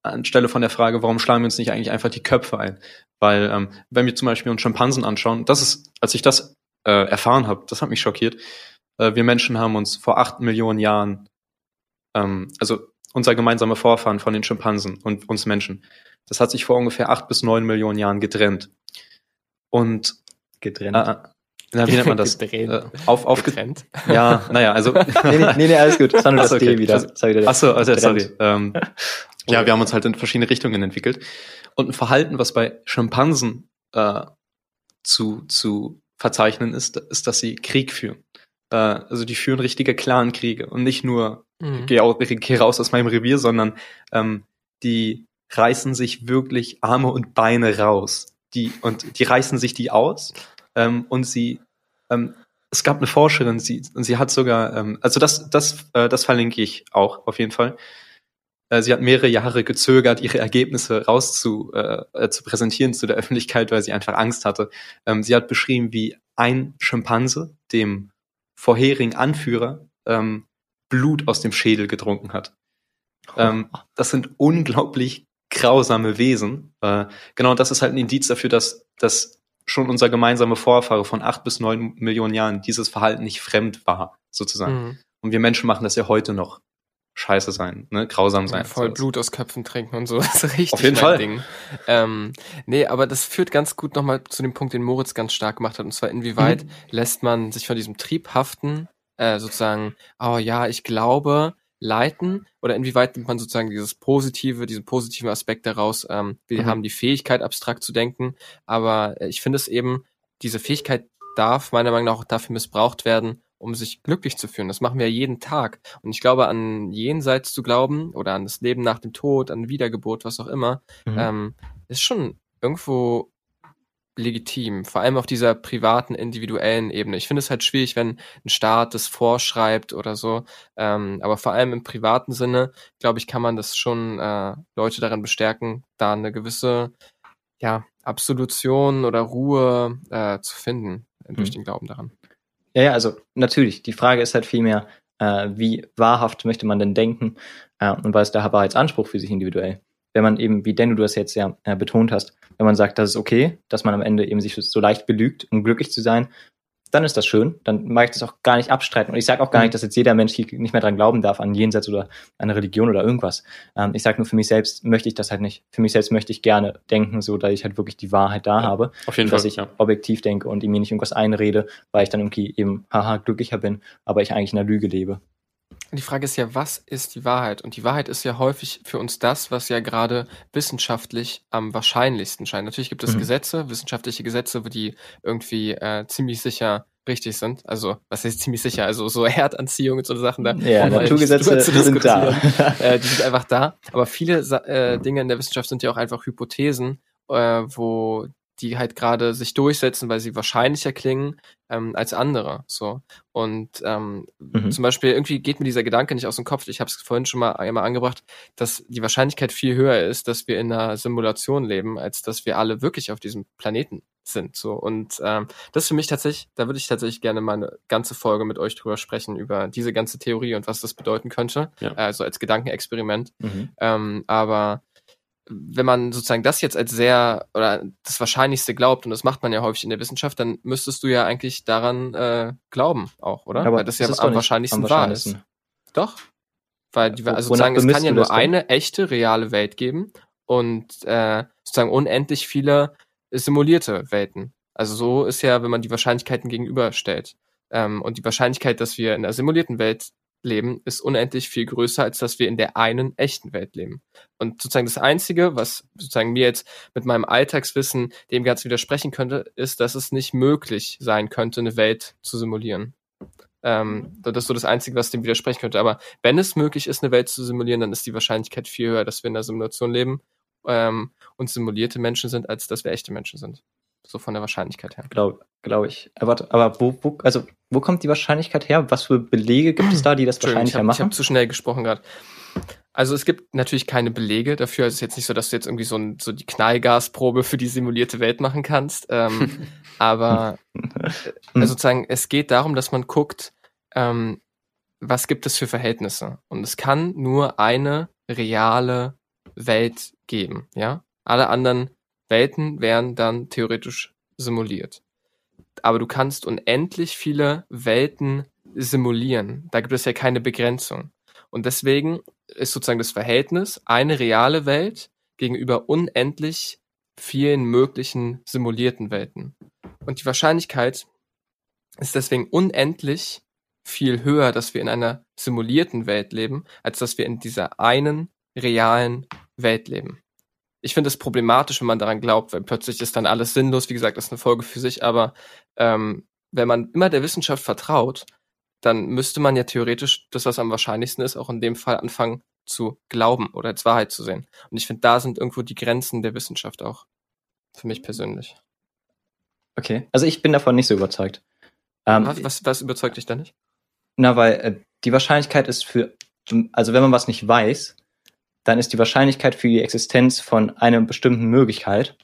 anstelle von der Frage, warum schlagen wir uns nicht eigentlich einfach die Köpfe ein? Weil, ähm, wenn wir zum Beispiel uns Schimpansen anschauen, das ist, als ich das äh, erfahren habe, das hat mich schockiert. Äh, wir Menschen haben uns vor acht Millionen Jahren, ähm, also unser gemeinsamer Vorfahren von den Schimpansen und uns Menschen, das hat sich vor ungefähr acht bis neun Millionen Jahren getrennt. Und
getrennt. Äh,
na, wie nennt man das?
äh, auf, aufgetrennt?
Ja, naja, also. [laughs]
nee, nee, nee, alles gut. Das war nur das okay. D wieder.
Das war wieder Achso, also, sorry. Ähm, [laughs] ja, wir haben uns halt in verschiedene Richtungen entwickelt. Und ein Verhalten, was bei Schimpansen äh, zu, zu verzeichnen ist, ist, dass sie Krieg führen. Äh, also die führen richtige Clan-Kriege und nicht nur mhm. geh, geh raus aus meinem Revier, sondern ähm, die reißen sich wirklich Arme und Beine raus. Die, und die reißen sich die aus ähm, und sie ähm, es gab eine Forscherin, sie, sie hat sogar, ähm, also das, das, äh, das verlinke ich auch auf jeden Fall. Äh, sie hat mehrere Jahre gezögert, ihre Ergebnisse raus zu, äh, äh, zu präsentieren zu der Öffentlichkeit, weil sie einfach Angst hatte. Ähm, sie hat beschrieben, wie ein Schimpanse dem vorherigen Anführer ähm, Blut aus dem Schädel getrunken hat. Ähm, das sind unglaublich grausame Wesen. Äh, genau, das ist halt ein Indiz dafür, dass, dass schon unser gemeinsamer Vorfahre von acht bis neun Millionen Jahren dieses Verhalten nicht fremd war, sozusagen. Mhm. Und wir Menschen machen das ja heute noch scheiße sein, ne, grausam sein.
voll sowas. Blut aus Köpfen trinken und so. [laughs] Das ist richtig
Auf jeden Fall.
Ding. Ähm, nee, aber das führt ganz gut nochmal zu dem Punkt, den Moritz ganz stark gemacht hat. Und zwar, inwieweit mhm. lässt man sich von diesem triebhaften, äh, sozusagen, oh ja, ich glaube, leiten oder inwieweit nimmt man sozusagen dieses positive, diesen positiven Aspekt daraus, ähm, wir mhm. haben die Fähigkeit, abstrakt zu denken, aber äh, ich finde es eben, diese Fähigkeit darf meiner Meinung nach auch dafür missbraucht werden, um sich glücklich zu fühlen. Das machen wir jeden Tag. Und ich glaube, an Jenseits zu glauben oder an das Leben nach dem Tod, an Wiedergeburt, was auch immer, mhm. ähm, ist schon irgendwo legitim, vor allem auf dieser privaten, individuellen Ebene. Ich finde es halt schwierig, wenn ein Staat das vorschreibt oder so, ähm, aber vor allem im privaten Sinne, glaube ich, kann man das schon äh, Leute daran bestärken, da eine gewisse ja, Absolution oder Ruhe äh, zu finden durch mhm. den Glauben daran.
Ja, ja, also natürlich. Die Frage ist halt vielmehr, äh, wie wahrhaft möchte man denn denken äh, und was ist der Wahrheitsanspruch für sich individuell. Wenn man eben, wie Denno du das jetzt ja äh, betont hast, wenn man sagt, das ist okay, dass man am Ende eben sich so leicht belügt, um glücklich zu sein, dann ist das schön. Dann mag ich das auch gar nicht abstreiten. Und ich sage auch gar mhm. nicht, dass jetzt jeder Mensch nicht mehr dran glauben darf, an Jenseits oder eine Religion oder irgendwas. Ähm, ich sage nur, für mich selbst möchte ich das halt nicht. Für mich selbst möchte ich gerne denken, so dass ich halt wirklich die Wahrheit da ja, habe.
Auf jeden
und
Fall.
Dass ich
ja.
objektiv denke und mir nicht irgendwas einrede, weil ich dann irgendwie eben, haha, glücklicher bin, aber ich eigentlich in der Lüge lebe.
Die Frage ist ja, was ist die Wahrheit? Und die Wahrheit ist ja häufig für uns das, was ja gerade wissenschaftlich am wahrscheinlichsten scheint. Natürlich gibt es mhm. Gesetze, wissenschaftliche Gesetze, die irgendwie äh, ziemlich sicher richtig sind. Also, was heißt ziemlich sicher? Also so [laughs] Erdanziehung und so Sachen da.
Ja, Naturgesetze sind da. [laughs]
äh, die sind einfach da. Aber viele äh, Dinge in der Wissenschaft sind ja auch einfach Hypothesen, äh, wo die halt gerade sich durchsetzen, weil sie wahrscheinlicher klingen ähm, als andere. So und ähm, mhm. zum Beispiel irgendwie geht mir dieser Gedanke nicht aus dem Kopf. Ich habe es vorhin schon mal einmal angebracht, dass die Wahrscheinlichkeit viel höher ist, dass wir in einer Simulation leben, als dass wir alle wirklich auf diesem Planeten sind. So und ähm, das ist für mich tatsächlich, da würde ich tatsächlich gerne mal eine ganze Folge mit euch drüber sprechen über diese ganze Theorie und was das bedeuten könnte. Ja. Also als Gedankenexperiment. Mhm. Ähm, aber wenn man sozusagen das jetzt als sehr oder das Wahrscheinlichste glaubt, und das macht man ja häufig in der Wissenschaft, dann müsstest du ja eigentlich daran äh, glauben auch, oder?
aber
Weil das,
das
ja am wahrscheinlichsten, am wahrscheinlichsten wahr ist. Doch. Weil die, also sozusagen, es kann ja nur eine echte, reale Welt geben und äh, sozusagen unendlich viele simulierte Welten. Also so ist ja, wenn man die Wahrscheinlichkeiten gegenüberstellt. Ähm, und die Wahrscheinlichkeit, dass wir in einer simulierten Welt leben, ist unendlich viel größer, als dass wir in der einen echten Welt leben. Und sozusagen das Einzige, was sozusagen mir jetzt mit meinem Alltagswissen dem Ganzen widersprechen könnte, ist, dass es nicht möglich sein könnte, eine Welt zu simulieren. Ähm, das ist so das Einzige, was dem widersprechen könnte. Aber wenn es möglich ist, eine Welt zu simulieren, dann ist die Wahrscheinlichkeit viel höher, dass wir in einer Simulation leben ähm, und simulierte Menschen sind, als dass wir echte Menschen sind. So von der Wahrscheinlichkeit her.
Glaube glaub ich. Aber, aber wo, wo, also, wo kommt die Wahrscheinlichkeit her? Was für Belege gibt es da, die das wahrscheinlicher
ich hab,
machen?
Ich habe zu schnell gesprochen gerade. Also es gibt natürlich keine Belege dafür. Also es ist jetzt nicht so, dass du jetzt irgendwie so, ein, so die Knallgasprobe für die simulierte Welt machen kannst. Ähm, [laughs] aber also sozusagen, es geht darum, dass man guckt, ähm, was gibt es für Verhältnisse. Und es kann nur eine reale Welt geben, ja. Alle anderen Welten wären dann theoretisch simuliert. Aber du kannst unendlich viele Welten simulieren. Da gibt es ja keine Begrenzung. Und deswegen ist sozusagen das Verhältnis eine reale Welt gegenüber unendlich vielen möglichen simulierten Welten. Und die Wahrscheinlichkeit ist deswegen unendlich viel höher, dass wir in einer simulierten Welt leben, als dass wir in dieser einen realen Welt leben ich finde es problematisch, wenn man daran glaubt, weil plötzlich ist dann alles sinnlos. Wie gesagt, das ist eine Folge für sich, aber ähm, wenn man immer der Wissenschaft vertraut, dann müsste man ja theoretisch das, was am wahrscheinlichsten ist, auch in dem Fall anfangen zu glauben oder als Wahrheit zu sehen. Und ich finde, da sind irgendwo die Grenzen der Wissenschaft auch. Für mich persönlich.
Okay, also ich bin davon nicht so überzeugt.
Ähm, was, was, was überzeugt dich da nicht?
Na, weil äh, die Wahrscheinlichkeit ist für, also wenn man was nicht weiß, dann ist die Wahrscheinlichkeit für die Existenz von einer bestimmten Möglichkeit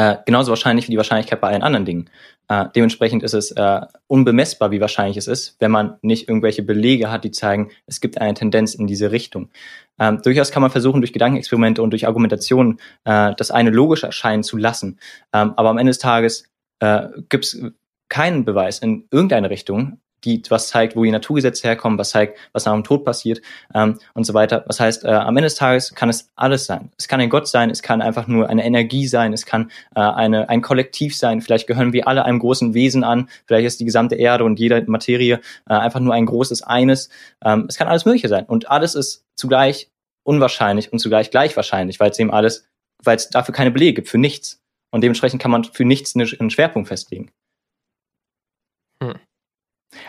äh, genauso wahrscheinlich wie die Wahrscheinlichkeit bei allen anderen Dingen. Äh, dementsprechend ist es äh, unbemessbar, wie wahrscheinlich es ist, wenn man nicht irgendwelche Belege hat, die zeigen, es gibt eine Tendenz in diese Richtung. Ähm, durchaus kann man versuchen, durch Gedankenexperimente und durch Argumentationen äh, das eine logisch erscheinen zu lassen. Ähm, aber am Ende des Tages äh, gibt es keinen Beweis in irgendeine Richtung, die was zeigt, wo die Naturgesetze herkommen, was zeigt, was nach dem Tod passiert ähm, und so weiter. Was heißt, äh, am Ende des Tages kann es alles sein. Es kann ein Gott sein, es kann einfach nur eine Energie sein, es kann äh, eine, ein Kollektiv sein. Vielleicht gehören wir alle einem großen Wesen an. Vielleicht ist die gesamte Erde und jede Materie äh, einfach nur ein großes Eines. Ähm, es kann alles Mögliche sein. Und alles ist zugleich unwahrscheinlich und zugleich gleich wahrscheinlich, weil es eben alles, weil es dafür keine Belege gibt, für nichts. Und dementsprechend kann man für nichts einen Schwerpunkt festlegen. Hm.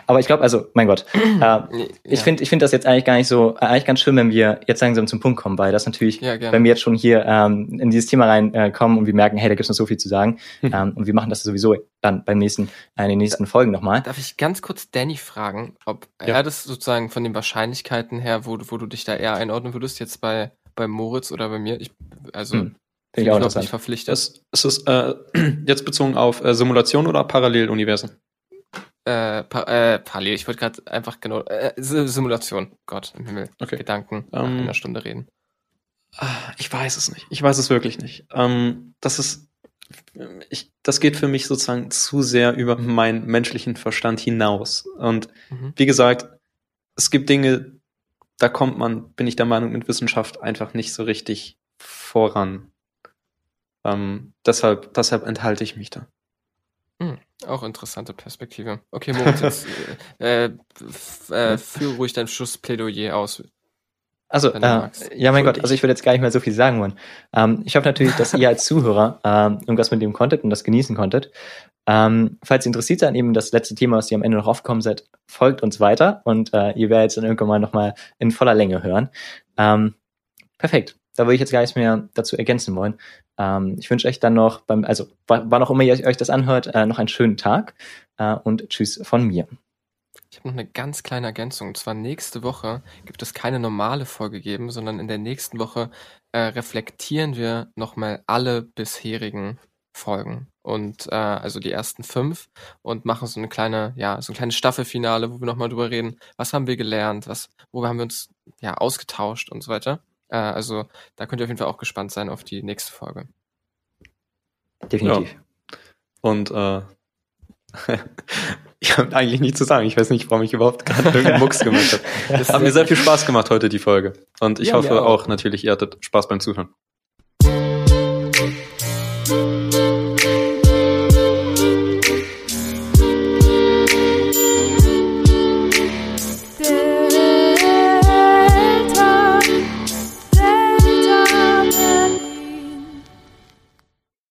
Aber ich glaube, also, mein Gott, [clears throat] äh, ja. ich finde ich finde das jetzt eigentlich gar nicht so, äh, eigentlich ganz schön, wenn wir jetzt langsam zum Punkt kommen, weil das natürlich, ja, wenn wir jetzt schon hier ähm, in dieses Thema reinkommen äh, und wir merken, hey, da gibt es noch so viel zu sagen hm. ähm, und wir machen das sowieso dann beim nächsten, äh, in den nächsten Folgen nochmal.
Darf ich ganz kurz Danny fragen, ob ja. er das sozusagen von den Wahrscheinlichkeiten her, wo, wo du dich da eher einordnen würdest, jetzt bei, bei Moritz oder bei mir? Ich, also, hm.
Finde ich auch interessant. verpflichtet. Ist es äh, [clears throat] jetzt bezogen auf äh, Simulation oder Paralleluniversen?
Äh, pa äh, parallel, ich wollte gerade einfach genau, äh, Simulation, Gott im Himmel,
Okay.
Gedanken nach
Ähm,
einer Stunde reden.
Ah, Ich weiß es nicht. Ich weiß es wirklich nicht. Ähm, das ist, ich, das geht für mich sozusagen zu sehr über meinen menschlichen Verstand hinaus. Und
Mhm.
wie gesagt, es gibt Dinge, da kommt man, bin ich der Meinung, mit Wissenschaft einfach nicht so richtig voran. Ähm, deshalb, deshalb enthalte ich mich da.
Auch interessante Perspektive. Okay, Moritz, jetzt, [laughs] äh, f- äh, führe ruhig dein Schussplädoyer aus.
Also, äh, ja, mein Gott, also ich würde jetzt gar nicht mehr so viel sagen wollen. Ähm, ich hoffe natürlich, dass ihr als Zuhörer ähm, irgendwas mit dem konntet und das genießen konntet. Ähm, falls ihr interessiert seid, eben das letzte Thema, was ihr am Ende noch aufgekommen seid, folgt uns weiter und äh, ihr werdet es dann irgendwann mal nochmal in voller Länge hören. Ähm, perfekt. Da würde ich jetzt gar nichts mehr dazu ergänzen wollen. Ähm, ich wünsche euch dann noch beim, also wa- wann auch immer ihr euch das anhört, äh, noch einen schönen Tag äh, und tschüss von mir.
Ich habe noch eine ganz kleine Ergänzung. Und zwar nächste Woche gibt es keine normale Folge geben, sondern in der nächsten Woche äh, reflektieren wir nochmal alle bisherigen Folgen. Und äh, also die ersten fünf und machen so eine kleine, ja, so ein kleines Staffelfinale, wo wir nochmal drüber reden, was haben wir gelernt, was, wo haben wir uns ja ausgetauscht und so weiter. Äh, also da könnt ihr auf jeden Fall auch gespannt sein auf die nächste Folge.
Definitiv.
Und äh, [laughs] ich habe eigentlich nichts zu sagen. Ich weiß nicht, warum ich überhaupt gerade [laughs] irgendeinen Mucks gemacht habe.
Das
Hat mir sehr viel Spaß gemacht heute, die Folge. Und ich
Ja,
hoffe
auch.
auch natürlich, ihr hattet Spaß beim Zuhören.